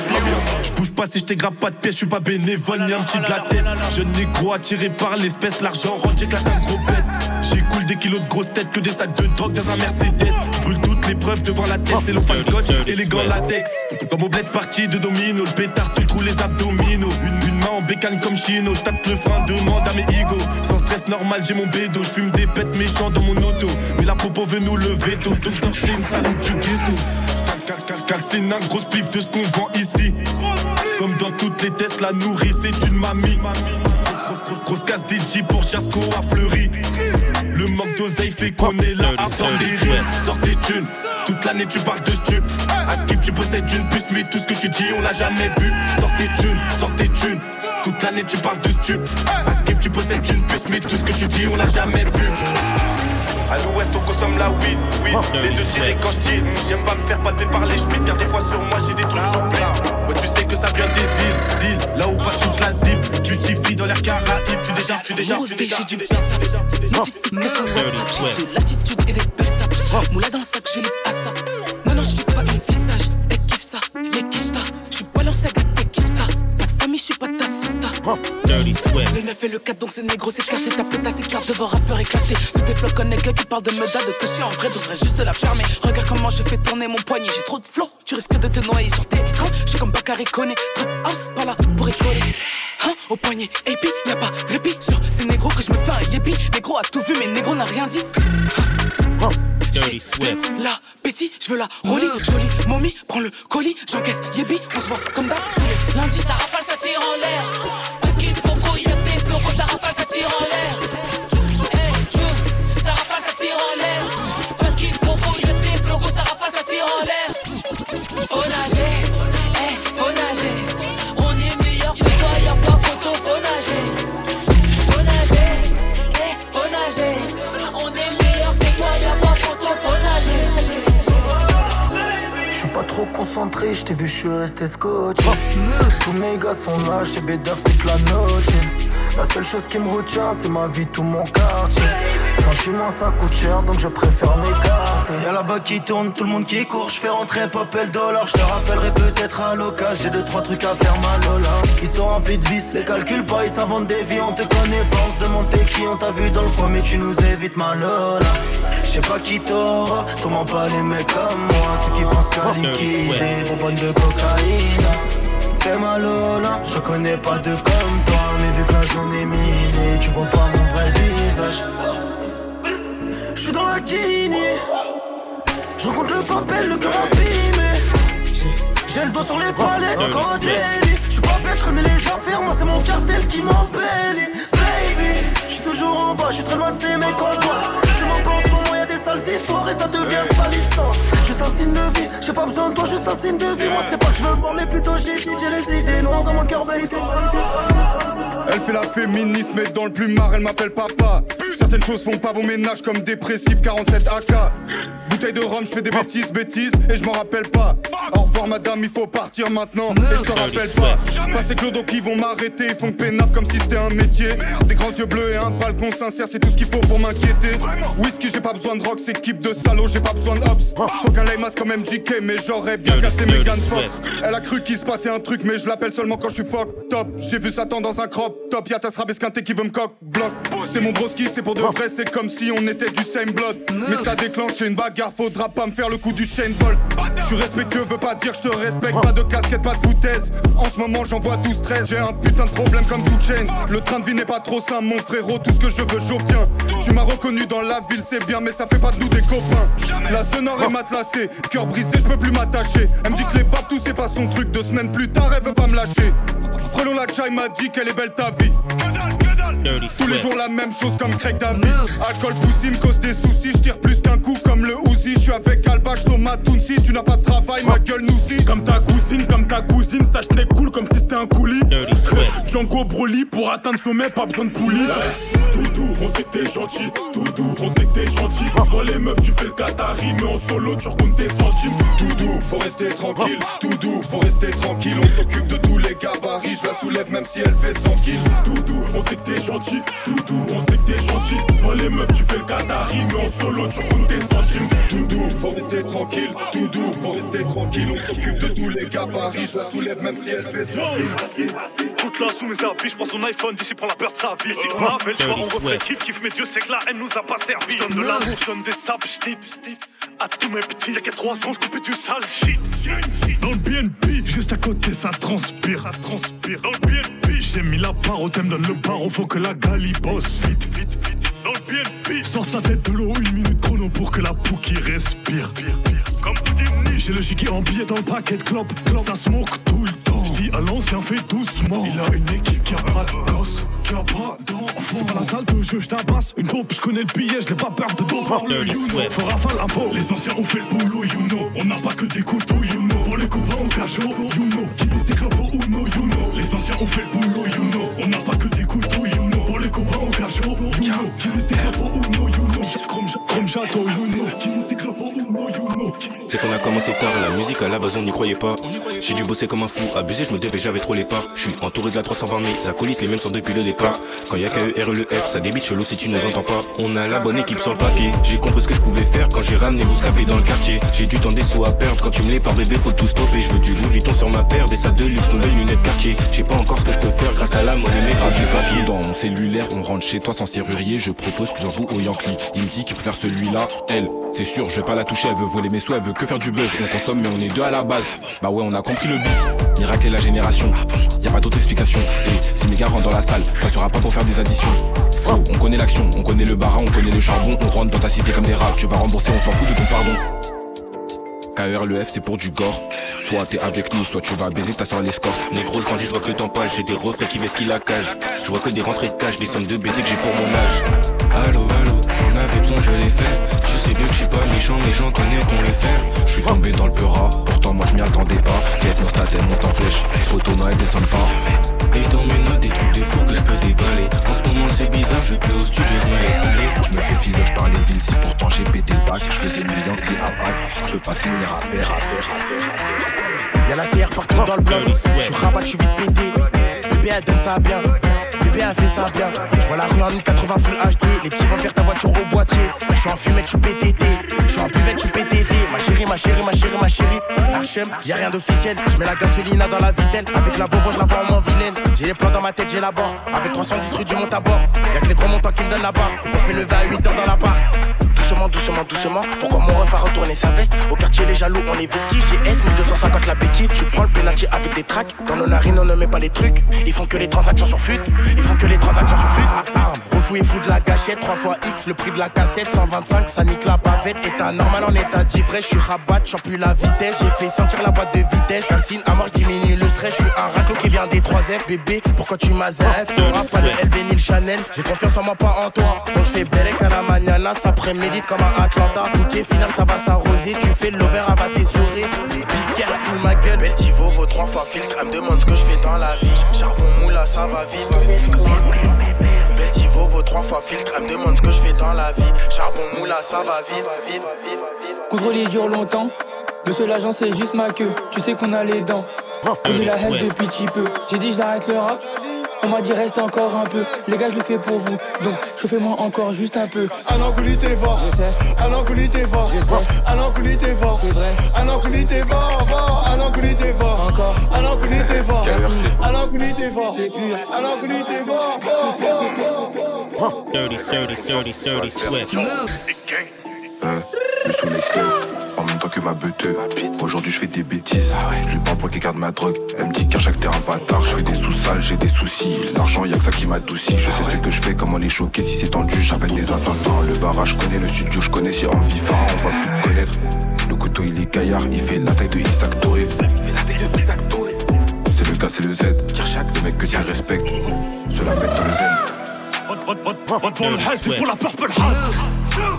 Je bouge pas si je t'égrappe pas de pièces, je suis pas bénévole ni un petit de la tête. Jeune négro attiré par l'espèce, l'argent rentre, j'éclate un gros bête. J'écoule des kilos de grosses têtes, que des sacs de drogue dans un Mercedes. Je brûle toutes les preuves devant la tête, c'est le fan scotch et les gants latex. Comme au bled parti de domino, le pétard te trouve les abdominaux. Bécane comme chino, le frein, demande à mes ego. Sans stress normal, j'ai mon bédo, je fume des pètes méchants dans mon auto. Mais la popo veut nous lever tôt, donc je chez une salope du ghetto. Calcine un gros spliff de ce qu'on vend ici. Comme dans toutes les tests, la nourrice c'est une mamie. Grosse, grosse, grosse, casse jeeps pour Chasco à Fleury. Le manque d'oseille fait qu'on est là à prendre des. Sors toute l'année tu parles de stup. À skip, tu possèdes une puce, mais tout ce que tu dis, on l'a jamais vu. Sors tes thunes, sors. Toute l'année tu parles de stup. À skip, tu possèdes une puce, mais tout ce que tu dis, on l'a jamais vu. À l'ouest, on consomme la weed, weed. Les yeux tirés quand je dis, j'aime pas me faire palper par les schmitts, car des fois sur moi j'ai des trucs j'oublie. Ouais, tu sais que ça vient des îles, îles, là où passe toute la zip. Tu t'y dans l'air caraïbe, tu déjà, tu déjà, tu déjà. J'ai du Notification WhatsApp, j'ai de l'attitude et des belles sapes. Moula dans le sac, je l'ai à Le 9 et le 4, donc c'est négro, c'est carté. Ta pétasse, carte devant rappeur éclaté. Tous tes flocs connais qui parlent de meda, de toucher en vrai, devrait juste la fermer. Regarde comment j'ai fait tourner mon poignet, j'ai trop de flow. Tu risques de te noyer sur tes rangs. Je suis comme Bakary trap house, pas là pour rigoler. Hein, au poignet, et puis y'a pas de sur ces négros que je me fais un yépi. Négro a tout vu, mais négro n'a rien dit. Dirty Swift. La petit, je veux la rollie, jolie momie, prends le colis, j'encaisse yébi, on se voit comme d'hab tous les lundis. Ça rafale, ça tire en l'air. Paquet poco, y'a des flocos, ça rafale, ça tire en l'air. Hey, juice, ça rafale, ça tire en l'air. Paquet poco, y'a des flocos, ça rafale, ça tire en l'air. Faut nager, trop concentré, je t'ai vu, je suis resté scotché. Tous mes gars sont là, chez Bédaf toute la noche. La seule chose qui me retient, c'est ma vie, tout mon quartier. Sentiment, ça coûte cher, donc je préfère m'écarter. Y'a là-bas qui tourne, tout le monde qui court. Je fais rentrer pop et le dollar. Je te rappellerai peut-être à l'occasion. J'ai deux, trois trucs à faire, ma Lola. Ils sont remplis de vis, les calculs pas, ils s'inventent des vies. On te connaît pas, on se demande t'es qui. On t'a vu dans le coin, mais tu nous évites, ma Lola. Je sais pas qui t'aura, sûrement pas les mecs comme moi. Ceux qui pensent qu'à liquider, bonbonne de cocaïne. Fais mal au je connais pas de comme toi. Mais vu que la zone est minée, tu vois pas mon vrai visage. Suis dans la Guinée. Je rencontre le papel, le cœur abîmé. J'ai le dos sur les palettes, encore un délit. Je suis pas bête, je connais les affaires, moi c'est mon cartel qui m'embellit. Baby, je suis toujours en bas, je suis très loin de ces mecs en bois. Je m'en pense, moment, y'a des sales histoires et ça devient salissant. Juste un signe de vie, j'ai pas besoin de toi, juste un signe de vie. Moi c'est pas que je veux voir, mais plutôt j'ai j'ai les idées noires dans mon cœur, baby. Elle fait la féminisme mais dans le plumard, elle m'appelle papa. Certaines choses font pas bon ménage comme dépressif 47 AK. Bouteille de rhum, je fais des bêtises, bêtises et je m'en rappelle pas. Au revoir madame, il faut partir maintenant et je te rappelle pas. Passer Clodo qui vont m'arrêter, ils font pénaf comme si c'était un métier. Des grands yeux bleus et un balcon sincère, c'est tout ce qu'il faut pour m'inquiéter. Whisky, j'ai pas besoin de rock, c'est équipe de salauds, j'ai pas besoin de hops. Faut qu'un Laymas comme MJK, mais j'aurais bien cassé Megan Fox. Elle a cru qu'il se passait un truc, mais je l'appelle seulement quand je suis fuck top. J'ai vu Satan dans un crop top, y'a ta esquinté qui veut me coq bloc. T'es mon broski, c'est pour de vrai, c'est comme si on était du same blood. Mais ça déclenche une bagarre, faudra pas me faire le coup du Shane Bolt. Je suis respectueux, veut pas dire je te respecte, pas de casquette, pas de foutaise. En ce moment j'en vois 12-13, j'ai un putain de problème comme tout chains. Le train de vie n'est pas trop simple, mon frérot, tout ce que je veux j'obtiens. Tu m'as reconnu dans la ville, c'est bien, mais ça fait pas de nous des copains. La sonore est cœur brisé, je peux plus m'attacher. Elle me dit que les papes, tout c'est pas son truc, deux semaines plus tard, elle veut pas me lâcher. Frelon la chai m'a dit qu'elle est belle ta vie. Tous les jours la même chose comme Craig David. Alcool poussy me cause des soucis, je tire plus qu'un coup comme le Uzi. Je suis avec Albash sur ma si tu n'as pas de travail, ma gueule nous. Comme ta cousine, comme ta cousine, ça j'étais cool comme si c'était un coulis. Django Broly pour atteindre sommet, pas besoin de poulie. Doudou, on sait que t'es gentil, Doudou, on sait que t'es gentil. Quand les meufs, tu fais le Qatari, mais en solo, tu recomptes tes centimes. Doudou, faut rester tranquille, Doudou, faut rester tranquille. On s'occupe de tous les gabarits, je la soulève même si elle fait 100 kills. Doudou, on sait que t'es gentil, Doudou, on sait que t'es gentil. Quand les meufs, tu fais le Qatari, mais en solo, tu recomptes tes centimes. Doudou, faut rester tranquille, Doudou, faut rester tranquille. On s'occupe de tous les gabarits, je la soulève même si elle fait 100 kills. Toute là sous mes habits, je prends son iPhone, d'ici prend la peur de sa vie. Si on avait le choix, on refait kiff kiff, mais Dieu sait que la haine nous a pas servi. Je donne de l'amour, je donne des sables, je à tous mes petits. Y'a qu'à 3 ans, je coupe du sale shit. Dans le BNP, juste à côté, ça transpire. Ça transpire. Dans le BNP, j'ai mis la barre au thème, donne le barreau, faut que la gali bosse vite, vite, vite. Dans le BNP, sors sa tête de l'eau, une minute chrono pour que la poux qui respire. Pire, pire. Comme Houdini, j'ai le giga en billet dans le paquet de clopes. Ça smoke tout le temps. J'dis à l'ancien, fait doucement. Il a une équipe qui a pas de gosse, qui a pas d'enfant. C'est pas la salle de jeu, j'tabasse une taupe, j'connais le billet, j'l'ai pas peur de devoir le you know. Faut rafale info. Les anciens ont fait le boulot, you know. On n'a pas que des couteaux, you you. Qui no, you. Les anciens ont fait le boulot, you know. On n'a pas que des couteaux, you know. Pour les copains, on cachot, you know. Qui mise des crapauds ou no, C'est qu'on a commencé tard, la musique à la base on n'y croyait pas. J'ai dû bosser comme un fou, abusé, je me devais, j'avais trop les pas. Je suis entouré de la 320 mes acolytes, les mêmes sont depuis le départ. Quand y a KE, RE, le F, ça débite chelou si tu nous entends pas. On a la bonne équipe sur le papier. J'ai compris ce que je pouvais faire quand j'ai ramené Bouscapé dans le quartier. J'ai du temps des sous à perdre, quand tu me les par bébé, faut tout stopper. Je veux du Louis Vuitton sur ma paire, des sacs de luxe, nouvelles lunettes quartier. J'ai pas encore ce que je peux faire grâce à la monnaie, mais faut du papier. Dans mon cellulaire, on rentre chez toi sans serrurier. Je propose plusieurs bouts au Yankee. Il me dit qu'il préfère celui-là, elle. C'est sûr, je vais pas la toucher, elle veut voler mes sous, elle veut que faire du buzz. On consomme, mais on est deux à la base. Bah ouais, on a compris le bif. Miracle et la génération, y a pas d'autre explication. Et si mes gars rentrent dans la salle, ça sera pas pour faire des additions. Oh, on connaît l'action, on connaît le barin, on connaît le charbon. On rentre dans ta cité comme des rats, tu vas rembourser, on s'en fout de ton pardon. KR, le F, c'est pour du gore. Soit t'es avec nous, soit tu vas baiser ta soeur l'escorte. Négro, sans je vois que le temps passe, j'ai des refrains qui vesquillent la cage. Je vois que des rentrées de cash, des sommes de baisers que j'ai pour mon âge. Je l'ai fait. Tu sais bien que je suis pas méchant, mais j'en connais qu'on les fait. Je suis tombé dans le peura, pourtant moi je m'y attendais pas. Quête mon monte en flèche, poteau noir descend pas. Et dans mes notes, des trucs de fou que je peux déballer. En ce moment, c'est bizarre, je peux au studio, je me laisse aller. Je me fais filoche par les villes, si pourtant j'ai pété le bac. Je faisais millions de à bac. Je peux pas finir à paix, à. Y'a la CR partout dans le bloc. Je suis rabat, je suis vite pété. Bébé, elle donne ça bien. A fait ça bien. Je vois la rue en 1080 full HD. Les petits vont faire ta voiture au boîtier. Je suis en fumette, je suis PTT. Je suis en buvette, je suis PTT. Ma chérie, ma chérie, ma chérie, ma chérie. Archem, y'a rien d'officiel. Je mets la gasolina dans la vitelle. Avec la Volvo, je la vois en moins vilaine. J'ai les plans dans ma tête, j'ai la barre. Avec 310 rue du monte à bord. Y'a que les gros montants qui me donnent la barre. On se fait lever à 8 heures dans la part. Doucement, doucement, doucement. Pourquoi mon ref a retourné sa veste? Au quartier, les jaloux, on est vesquis. J'ai S, 1250 la béquille. Tu prends le penalty avec des tracks. Dans nos narines, on ne met pas les trucs. Ils font que les transactions sur fut. Ils font que les transactions sur fut. Refou et fou de la gâchette. 3 fois X, le prix de la cassette. 125, ça nique la bavette. État normal en état d'ivresse. Je suis rabat, j'en plus la vitesse. J'ai fait sentir la boîte de vitesse. Calcine à mort, diminue le stress. Je suis un raclo qui vient des 3F. Bébé, pourquoi tu m'as T'auras pas le LV ni le Chanel. J'ai confiance en moi, pas en toi. Donc je fais à la mañana. Ça comme un Atlanta. Bouquet final, ça va s'arroser. Tu fais l'over, à tes souris. Careful, ma gueule. Beltivo vaut trois fois filtre. Elle me demande ce que je fais dans la vie. Charbon moula, ça va vite. Beltivo vaut trois fois filtre. Elle me demande ce que je fais dans la vie. Charbon moula, ça va vite. vite, vite. Contrôler dure longtemps. Le seul agent c'est juste ma queue. Tu sais qu'on a les dents. Connu la haine depuis petit peu. J'ai dit j'arrête le rap. On m'a dit reste encore un peu. Les gars, je le fais pour vous. Donc, chauffez-moi encore juste un peu. Un enculé t'es fort. Je sais. Un enculé t'es fort. Je sais. Un enculé t'es fort. C'est vrai. Un enculé t'es fort. Un enculé t'es fort. Encore. Un enculé t'es fort. Un enculé t'es fort. C'est pur. Un enculé t'es fort. Dirty, dirty, dirty, dirty Swift. Euh, le sous les steaks, en même temps que ma buteuse. Aujourd'hui, je fais des bêtises. Je lui parle pour qu'il garde ma drogue. Elle me dit qu'à chaque terrain bâtard, je fais des sous-sales, j'ai des soucis. L'argent, y'a que ça qui m'adoucit. Je sais ce que je fais, comment les choquer. Si c'est tendu, j'appelle des assassins. Le barrage, je connais le studio, je connais. Si en bifard, on va plus connaître. Le couteau, il est gaillard, il fait la taille de Isaac Touré. Il fait de. C'est le K, c'est le Z. Le mec que tu respectes, cela met dans le zen. Pour la purple haze.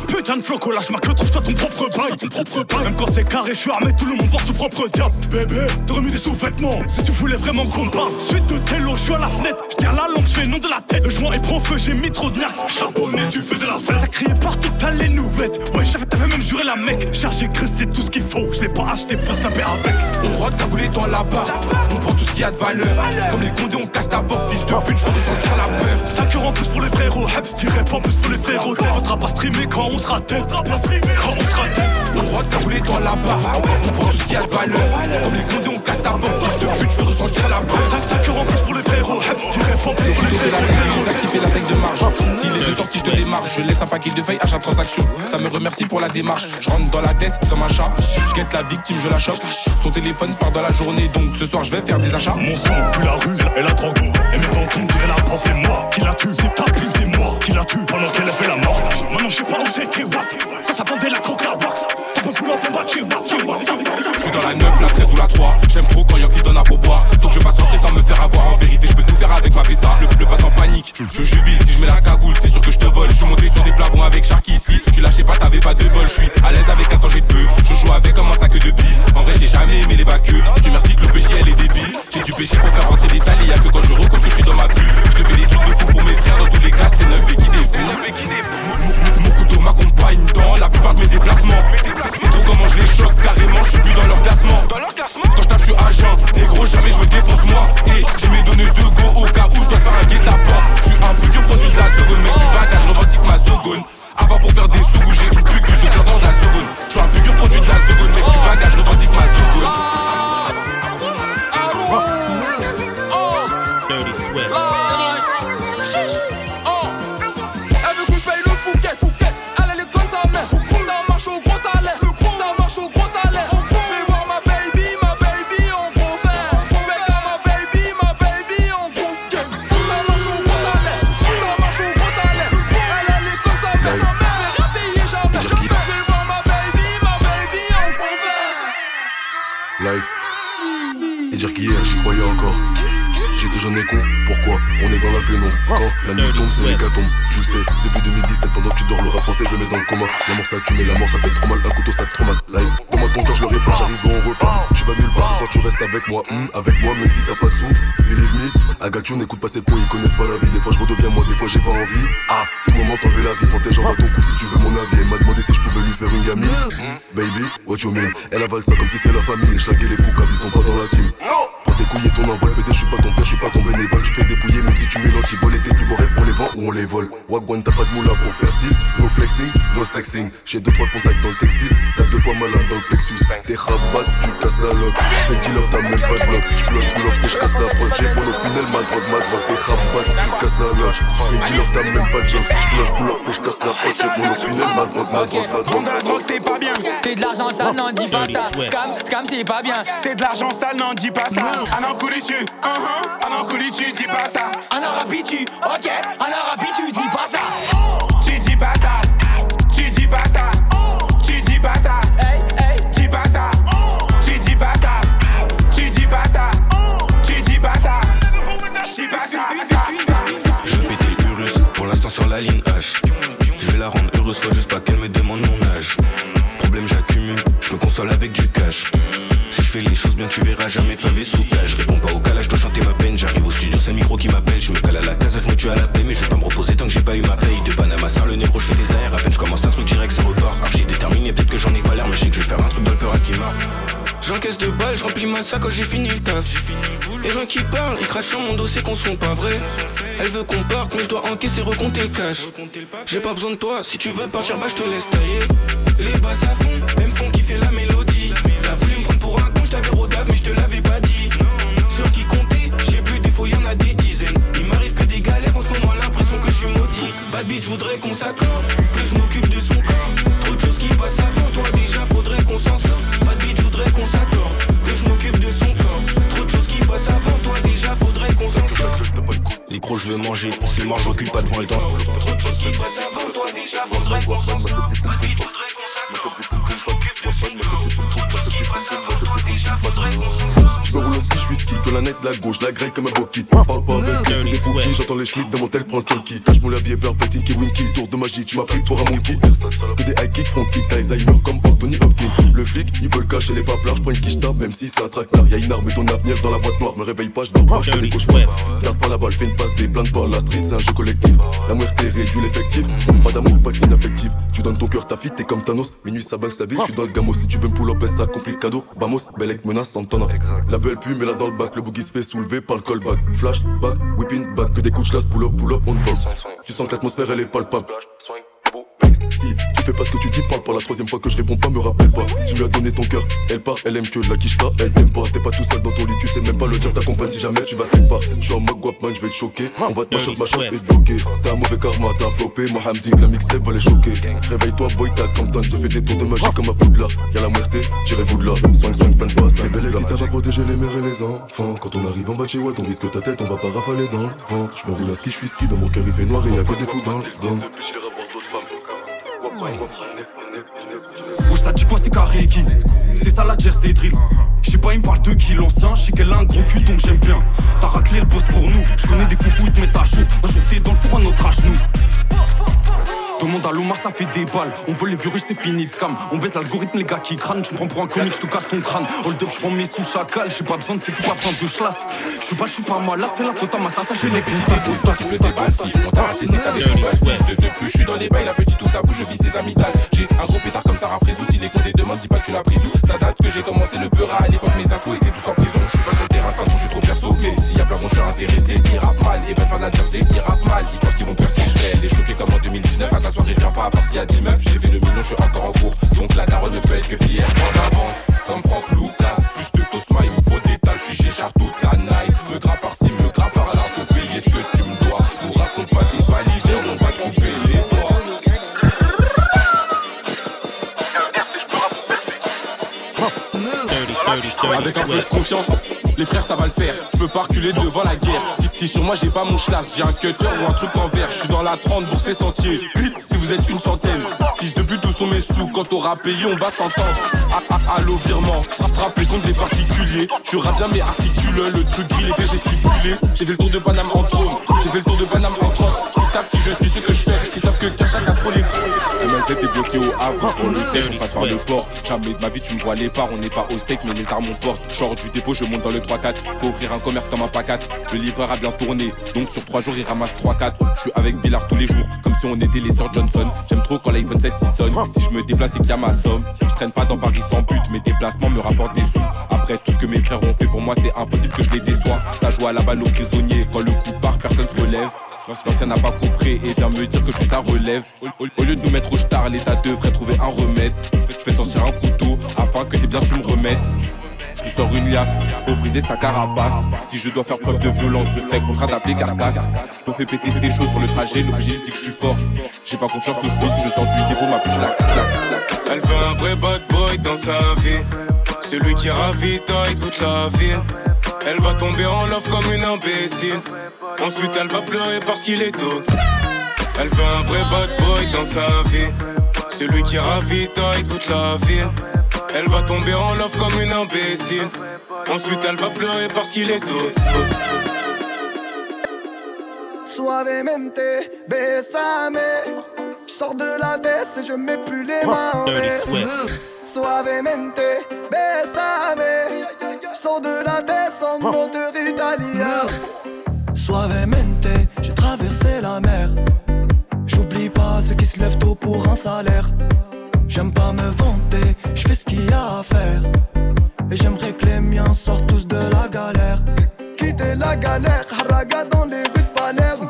Putain de floco, lâche ma queue, trouve-toi ton propre bail. Ton propre bail. Même quand c'est carré, je suis armé, tout le monde porte son propre diable. Bébé, t'aurais mis des sous-vêtements si tu voulais vraiment qu'on parle. Suite de télo, je suis à la fenêtre, je tiens la langue, je fais nom de la tête. Le joint est prend feu, j'ai mis trop de nax. Charbonné, tu faisais la fête. T'as crié partout, t'as les nouvelles. Ouais, t'avais même juré la mec. Chargé, Chris, c'est tout ce qu'il faut. Je l'ai pas acheté pour snapper avec. On rote cagoulé dans la barre. On prend tout ce qu'il y a de valeur. Comme les condés, on casse ta porte, fils de pute, je ressentir la peur. 5 euros en plus pour les frérots, Hebs dirait pas en plus pour les frérots. T'es pas streamer quand on sera tête. Quand on sera tête. On rote cagoulé dans la barre. On prend ce qu'il y a de valeur. Comme les condés, ta porte, fils de pute, je veux ressentir la peur. 5 euros en plus pour les frérots, Hebs dirait pas en plus pour les C'est la taille de marge. Si les deux sorties, je te démarre. Je laisse un paquet de feuilles à chaque transaction. Ça me remercie pour la démarche. Je rentre dans la tête comme un chat. Je guette la victime, je la chope. Son téléphone part dans la journée, donc ce soir je vais faire des achats. Mon sang pue la rue et la drogue. Et mes ventons dirait la drogue. C'est moi qui la tue, c'est ta plus, c'est moi qui la tue pendant qu'elle a fait la morte. Maintenant je sais pas où t'étais, what Quand ça vendait la coke, la wax. Je suis dans la 9, la 13 ou la 3. J'aime trop quand Yankee donne à boire. Donc je passe rentrer sans me faire avoir. En vérité, je peux tout faire avec ma PSA. Le, le passe en panique. Je, jubile si je mets la cagoule. C'est sûr que je te vole. Je suis monté sur des plafonds avec Sharky ici. Tu lâchais pas, t'avais pas de bol. Je suis à l'aise avec un sangé de peu. Je joue avec comme un sac de billes. En vrai, j'ai jamais aimé les bacs. Dieu merci que le péché, elle est débile. J'ai du péché pour faire rentrer des talés. Y'a que quand je recompte que je suis dans ma bulle. Je te fais des trucs de fou pour mes frères. Dans tous les cas, c'est 9 qui défoule. M'accompagne dans la plupart de mes déplacements. C'est trop comment je les choque carrément. Je suis plus dans leur classement. Quand je tape, je suis agent. Et gros, jamais je me défonce moi. Et j'ai mes donneuses de go au cas où je dois faire un guet-apens. Je suis un pur produit de la seconde. Mec, du bagage, je revendique ma seconde. Avant pour faire des sous, j'ai une pugus de Jordan de la seconde. Je suis un pur produit de la seconde. Mec, du bagage, revendique dans la pénombre. Quand la nuit tombe, c'est l'hécatombe. Tu le sais, depuis 2017, pendant que tu dors, le rap français, je le mets dans le coma. La mort ça tue, mais la mort ça fait trop mal. Un couteau ça te traumate. Like, donne-moi ton cœur, je le répare, j'arrive en repas. Tu vas nulle part, ce soir tu restes avec moi. Hmm, avec moi, même si t'as pas de sous. Believe me, Agatio n'écoute pas ses cons, ils connaissent pas la vie. Des fois je redeviens moi, des fois j'ai pas envie. Ah, tout moment t'enlever la vie, protège j'envoie ton cou si tu veux mon avis. Elle m'a demandé si je pouvais lui faire une gamine. Baby, what you mean? Elle avale ça comme si c'est la famille. Les et les poucas, ils sont pas dans la team. Tes couilles et ton envol. PD, je suis pas ton père, je suis pas ton bénévole. Tu fais dépouiller, même si tu mélanges, tu voles tes plus beaux rêves, on les vend ou on les vole. Wagwan, t'as pas de moula pour faire style. No flexing, no sexing. J'ai deux trois contacts dans le textile. T'as deux fois malade dans le plexus. T'es rabat, tu casses la loque. Fais dealer, t'as même pas de bloc. J'ploche, pull up, je casse la prod. J'ai mon opinel, ma drogue, ma drogue. T'es rabat, tu casses la loque. Fais dealer, t'as même pas de bloc. J'ploche, pull up, je casse la prod. J'ai mon opinel, ma drogue, ma drogue, ma drogue. Vendre la drogue, c'est pas bien. C'est de l'argent sale, n'en dis pas ça. Scam, scam, c'est pas bien. C'est de l'argent sale, n'en dis pas ça. Un an couli tu, tu, dis pas ça. Un arabi tu, ok. Un arabi tu, dis pas ça. Tu dis pas ça. Tu dis pas ça. Tu dis pas ça. Dis pas ça. Tu dis pas ça. Tu dis pas ça. Tu dis pas ça. Dis pas ça. Je veux péter Urus, pour l'instant sur la ligne H. Je vais la rendre heureuse, faut juste pas qu'elle me demande mon âge. Problème, j'accumule, je me console avec du cash. Fais les choses bien, tu verras jamais favé sous cage. Je réponds pas au calage, je dois chanter ma peine. J'arrive au studio, c'est le micro qui m'appelle. Je me cale à la casa, je me tue à la paix, mais je vais pas me reposer tant que j'ai pas eu ma paye. De Panama, ça le négro, je fais des airs. À peine je commence un truc direct, ça repart. Archi déterminé, peut-être que j'en ai pas l'air, mais je sais que je vais faire un truc dans le peur qui marque. J'encaisse de balles, je remplis ma sac quand j'ai fini le taf. Et rien qui parle, ils crachent sur mon dos, c'est qu'on sont pas vrais. Elle veut qu'on parte, mais je dois encaisser, recompter le cash. J'ai pas besoin de toi, si tu veux partir, bah je te laisse tailler. Les basses à fond, même bitch, voudrais qu'on s'accorde, que je m'occupe de son corps. Trop de choses qui passent avant toi, déjà faudrait qu'on s'en sorte. Bad bitch, voudrais qu'on s'accorde, que je m'occupe de son corps. Trop de choses qui passent avant toi, déjà faudrait qu'on s'en sorte. Les crocs, je veux manger, c'est mort, je recule pas devant le temps. Trop de choses qui passent avant toi, déjà faudrait qu'on s'en sorte. Bad bitch, la net, la gauche, la grille comme un bokit. Parle pas avec elle, c'est des bookies, j'entends les schmitts dans mon tel, prends le talkie. Cache mon labier, beurre, pétine, qui winky, tour de magie, tu m'as pris pour un monkey. Que des high kicks, front kick, t'as Alzheimer comme Anthony Hopkins. Le flic, il veut le cacher, les paplards, je prends une quiche tape, même si c'est un traquenard. Y'a une arme et ton avenir dans la boîte noire, me réveille pas, je dors pas, je fais des cauchemars. Garde pas la balle, fais une passe, des plaintes pas, la street, c'est un jeu collectif. La muerte réduit l'effectif, pas d'amour, pas d'inaffectif. Tu donnes ton cœur, ta fille, t'es comme Thanos. Minuit, ça bug sa vie, je suis dans le gamos. Si tu veux me pull up, le cadeau. Bamos, Belek, menace, Santana. La belle pue, mais là dans le bac, le boogie se fait soulever par le callback. Flash, back, whipping back, que des coups de pull up, pull up, on box. Tu sens que l'atmosphère elle est palpable. Si tu fais pas ce que tu dis, parle pas la troisième fois que je réponds pas, me rappelle pas. Tu lui as donné ton cœur, elle part, elle aime que la quiche pas, elle t'aime pas. T'es pas tout seul dans ton lit, tu sais même pas le job t'accompagne si jamais tu vas quelque part. Je suis en mode guapman, je vais te choquer. On va te macher ma chatte et te bloquer. T'as un mauvais karma, t'as flopé. Mohamed dit que la mixtape va les choquer. Réveille-toi, boy, t'as comme je te fais des tours de magie comme un poudlard. Y'a la muerte, j'irai vous de là. Soigne, soigne, plein de pas. C'est belle si t'as pas protégé les mères et les enfants. Quand on arrive en bas de chez ouais, on risque ta tête, on va pas rafaler dans le vent. Je me roule à ski, je suis ski, dans mon cœur il fait noir et y'a que des fous dans le Où ça dit quoi c'est carré qui C'est ça la jersey drill. Je sais pas il me parle de qui l'ancien Je sais qu'elle a un gros cul donc j'aime bien. T'as raclé le boss pour nous. Je connais des foufous ils te mettent à chaud Un jour t'es dans le four un autre à genoux Demande à Lomar, ça fait des balles. On veut les virus, c'est fini de scam. On baisse l'algorithme, les gars qui crânent. Tu prends pour un comique, je te casse ton crâne. Hold up, je prends mes sous chacal. J'ai pas besoin de c'est tout, pas besoin de chlasse. Je suis pas, je suis pas malade, c'est la faute à ma ça, j'ai les. Pour toi qui te déballe si on t'a raté c'est qu'avec une bonne fils de depuis je suis dans les bails la petite tout ça bouge je vis ses amygdales J'ai un gros pétard comme Sarah Frézou si les comptes des demandes dis pas tu l'as pris où Ça date que j'ai commencé le peur à l'époque mes impôts étaient tous en prison Je suis pas sur le terrain de toute façon je suis trop perso Mais s'il y a plein de je suis intéressé Ils rappent mal et ben faire la jersey ils rappent mal Ils pensent qu'ils vont percer je vais les choquer comme en 2019 Ta soirée je viens pas part s'il y a 10 meufs J'ai fait le million je suis encore en cours. Donc la daronne ne peut être que fière En avance comme Franck Lucas Plus de Tosma il me faut des talles Je suis Char toute la night Avec un peu de confiance, les frères ça va le faire. Je peux pas reculer devant la guerre. Si, sur moi j'ai pas mon schlass, j'ai un cutter ou un truc en verre. Je suis dans la 30 pour ces sentiers. Si vous êtes une centaine, piste de but où sont mes sous? Quand t'auras payé, on va s'entendre. Ah, ah, allô, virement, frappe comptes des particuliers. Je rappe bien mais articule, le truc il est fait gesticuler. J'ai fait le tour de Paname en trône, j'ai fait le tour de Paname en trône. Ils savent qui je suis, ce que je fais. Ils savent que Kershak a trop les. Le MLZ est bloqué au Havre, on le tèche, on passe par le port. Jamais de ma vie tu me vois les parts, on n'est pas au steak mais les armes on porte. Genre du dépôt, je monte dans le 3-4. Faut ouvrir un commerce comme un pacat. Le livreur a bien tourné, donc sur 3 jours il ramasse 3-4. Je suis avec Billard tous les jours, comme si on était les sœurs Johnson. J'aime trop quand l'iPhone 7 il sonne. Si je me déplace et qu'il y a ma somme, je traîne pas dans Paris sans but, mes déplacements me rapportent des sous. Après tout ce que mes frères ont fait pour moi, c'est impossible que je les déçois. Ça joue à la balle aux prisonniers, quand le coup part, personne se relève. L'ancien n'a pas coffré et vient me dire que je suis sa relève. Au, lieu de nous mettre au star, l'état devrait trouver un remède. Je fais sortir un couteau afin que tes biens tu me remettes. Je sors une liasse pour briser sa carapace. Si je dois faire preuve de violence, je serai contraint d'appeler carcasse. Je fais péter ses choses sur le trajet, l'objet dit que je suis fort. J'ai pas confiance où je je sors du dépôt, ma puce la Elle veut un vrai bad boy dans sa vie. Celui qui ravitaille toute la ville. Elle va tomber en love comme une imbécile. Ensuite, elle va pleurer parce qu'il est toxique. Elle veut un vrai bad boy dans sa vie. Celui qui ravitaille toute la ville. Elle va tomber en love comme une imbécile. Ensuite, elle va pleurer parce qu'il est toxique. Suavemente, besame. Je sors de la baisse et je mets plus les mains en l'air. Suavemente, besame. Je sors de la baisse en moteur italien. Suavemente, j'ai traversé la mer. J'oublie pas ceux qui se lèvent tôt pour un salaire. J'aime pas me vanter, je fais ce qu'il y a à faire. Et j'aimerais que les miens sortent tous de la galère. Quitter la galère, haraga dans les rues de Palerme.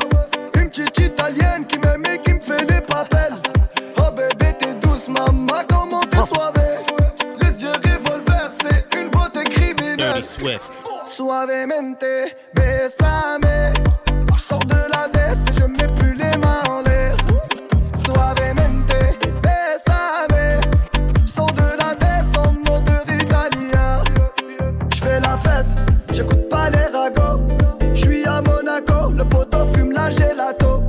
Une petite italienne qui m'aime et qui me fait les papels. Oh bébé, t'es douce, maman, comment t'es soivée. Les yeux revolver, c'est une beauté criminelle. Suavemente, besame. Je sors de la baisse et je mets plus les mains en l'air. Suavemente, besame. Je sors de la baisse en moteur italien. Je fais la fête, j'écoute pas les ragots. Je suis à Monaco, le poteau fume la gelato.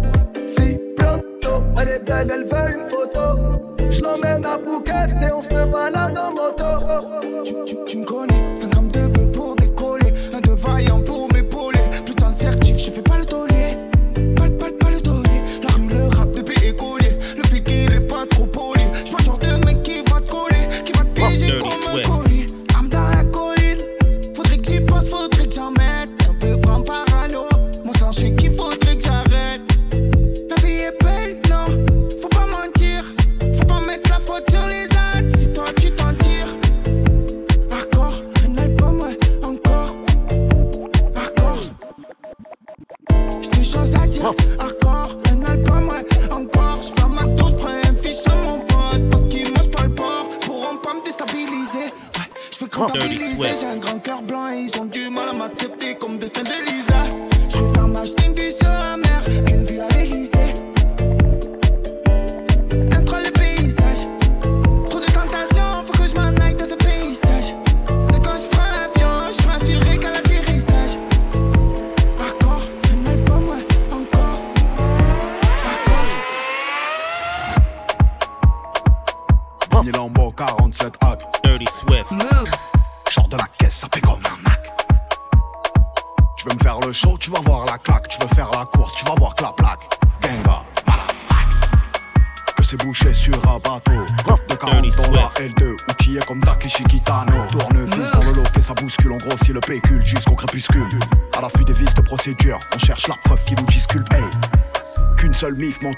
Si pronto, elle est belle, elle veut une photo. Je l'emmène à Phuket et on se balade en moto. Tu, tu me connais, Un de vaillant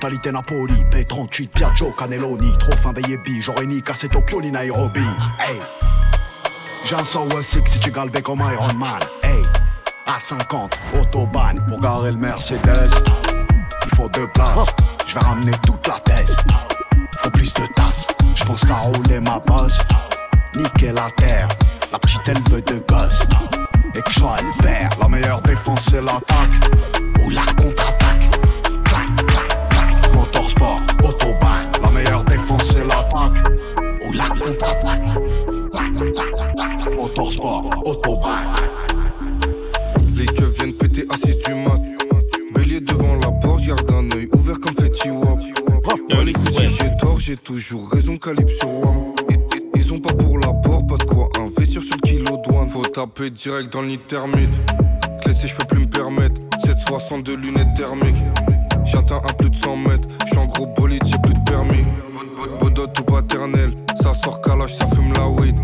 mentalité Napoli. P38, Piaggio, Cannelloni. Trop fin baby, j'aurais ni cassé Tokyo ni Nairobi. Hey. J'ai un Sour Six si tu galbais comme Iron Man. Hey. À 50, autobahn pour garer le Mercedes. Il faut deux places, je vais ramener toute la thèse. Faut plus de tasses, je pense qu'à rouler ma bosse. Niquer la terre, la petite elle veut de gosse. Et que je sois père, la meilleure défense c'est l'attaque. Ou la contre-attaque. Autobahn, la meilleure défense c'est l'attaque. Ou la contre-attaque. Motorsport, autobahn. Les keufs viennent péter assis du mat. Bélier devant la porte, garde un œil ouvert comme Fetty Wap. Dans les coups, si j'ai tort, j'ai toujours raison, calibre sur Wam. Ils- ont pas pour l'apport, pas de quoi investir sur le kilo douane. Faut taper direct dans thermite. Clé je peux plus me permettre. 762 lunettes thermiques. J'atteins à plus de 100 mètres. J'suis en gros bolide, j'ai plus de permis. Bodot ou paternel. Ça sort calage, ça fume la weed.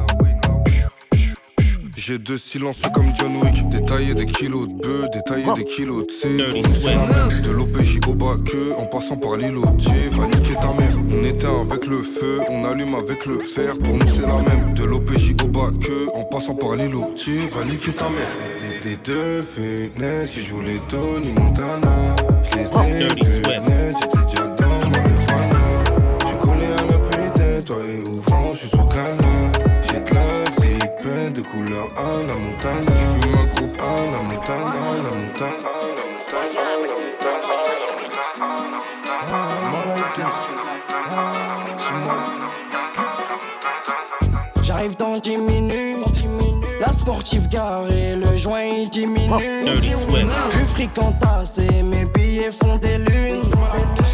J'ai deux silences comme John Wick. Détailler des kilos de bœufs, détailler des kilos de C. De l'OPJ au bas que en passant par l'îlot. Va niquer ta mère. On éteint avec le feu, on allume avec le fer. Pour nous c'est la même. De l'OPJ au bas que en passant par l'îlot. Va niquer ta mère. Des deux fenêtres qui jouent les Tony Montana. J'arrive dans 10 minutes. La sportive garée, le joint il diminue. Fric entassé, mes font des lunes.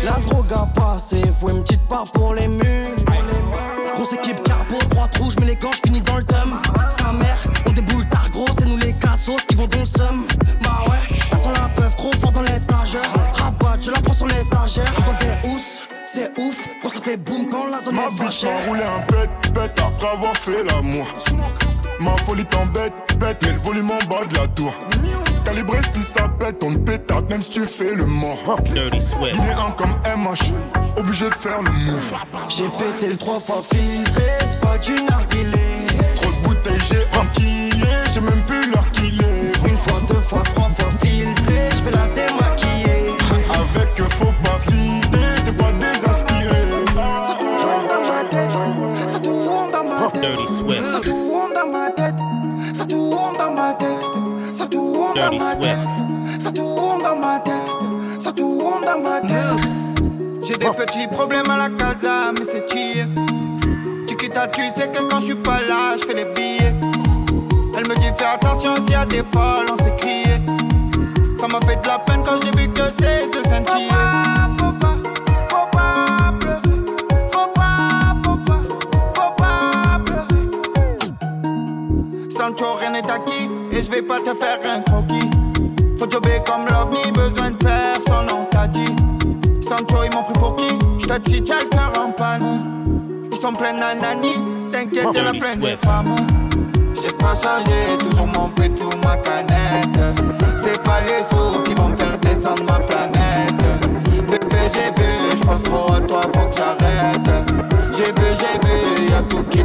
La drogue a passé, faut une petite part pour les mules. Grosse équipe carbo, droite rouge, mais les gants, finis dans le thème. Sa mère, on déboule tard gros, c'est nous les cassos qui vont dans le seum. Bah ouais, ça sent la peuf trop fort dans l'étagère. Rabat, je la prends sur l'étagère. Je dans des housses, c'est ouf, quand ça fait boum quand la zone Ma est bitch m'a roulé un bête, bête après avoir fait l'amour. Ma folie t'embête, bête, mais le volume en bas de la tour. Calibré si ça pète, on te pétate, même si tu fais le mort. Guinéen comme MH, obligé de faire le move. J'ai pété le trois fois filtré, c'est pas du narguilé. Trop de bouteilles, j'ai enquillé, j'ai J'ai des petits problèmes à la casa, mais c'est chill. Tu quittes à tu sais que quand je suis pas là, je fais les billets. Elle me dit fais attention s'il y a des folles, on s'est crié. Ça m'a fait de la peine quand j'ai vu que c'est de sentir. Faut pas, faut pas pleurer. Faut pas, faut pas, faut pas pleurer. Sancho, rien n'est acquis et je vais pas te faire un croquis. Faut jobber comme l'OVNI, besoin de personne, te dis, tiens le cœur en panne. Ils sont pleins d'anani, t'inquiète, y'en a plein de femmes. J'ai pas changé, toujours mon tout ma canette. C'est pas les sous qui vont me faire descendre ma planète. Bébé, j'ai bu, j'pense trop à toi, faut que j'arrête. J'ai bu, j'ai bu, y'a tout qui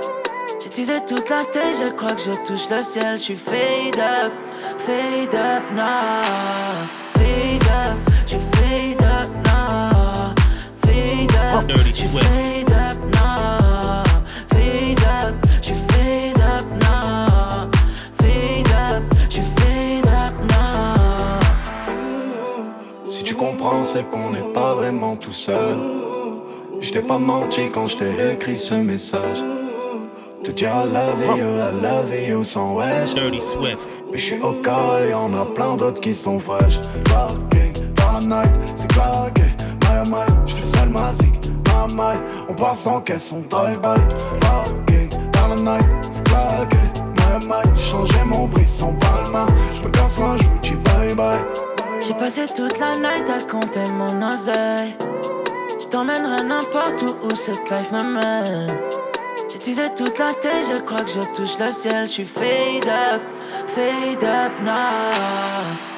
Teasé toute la tête, je crois que je touche le ciel. Je suis fade up, fade up now. Fade up, je fade up now. Fade up, je fade up now. Fade up, je fade up now. Fade up, je fade up now. Si tu comprends, c'est qu'on n'est pas vraiment tout seul. Je t'ai pas menti quand je t'ai écrit ce message. Te dire I love you, I love you sans wesh. Mais je suis au cas et y'en a plein d'autres qui sont fraîches. Parking, dans la night, c'est claqué. My oh my, je fais seul ma zik. My my, on passe en caisse, on drive-by. Parking, dans la night, c'est claqué. My oh my, j'ai changé mon brisson palma. Je me casse loin, je vous dis bye bye. J'ai passé toute la night à compter mon oseille. Je t'emmènerai n'importe où où cette life m'amène. Teasé toute la tête, je crois que je touche le ciel. Je suis fade up, fade up now.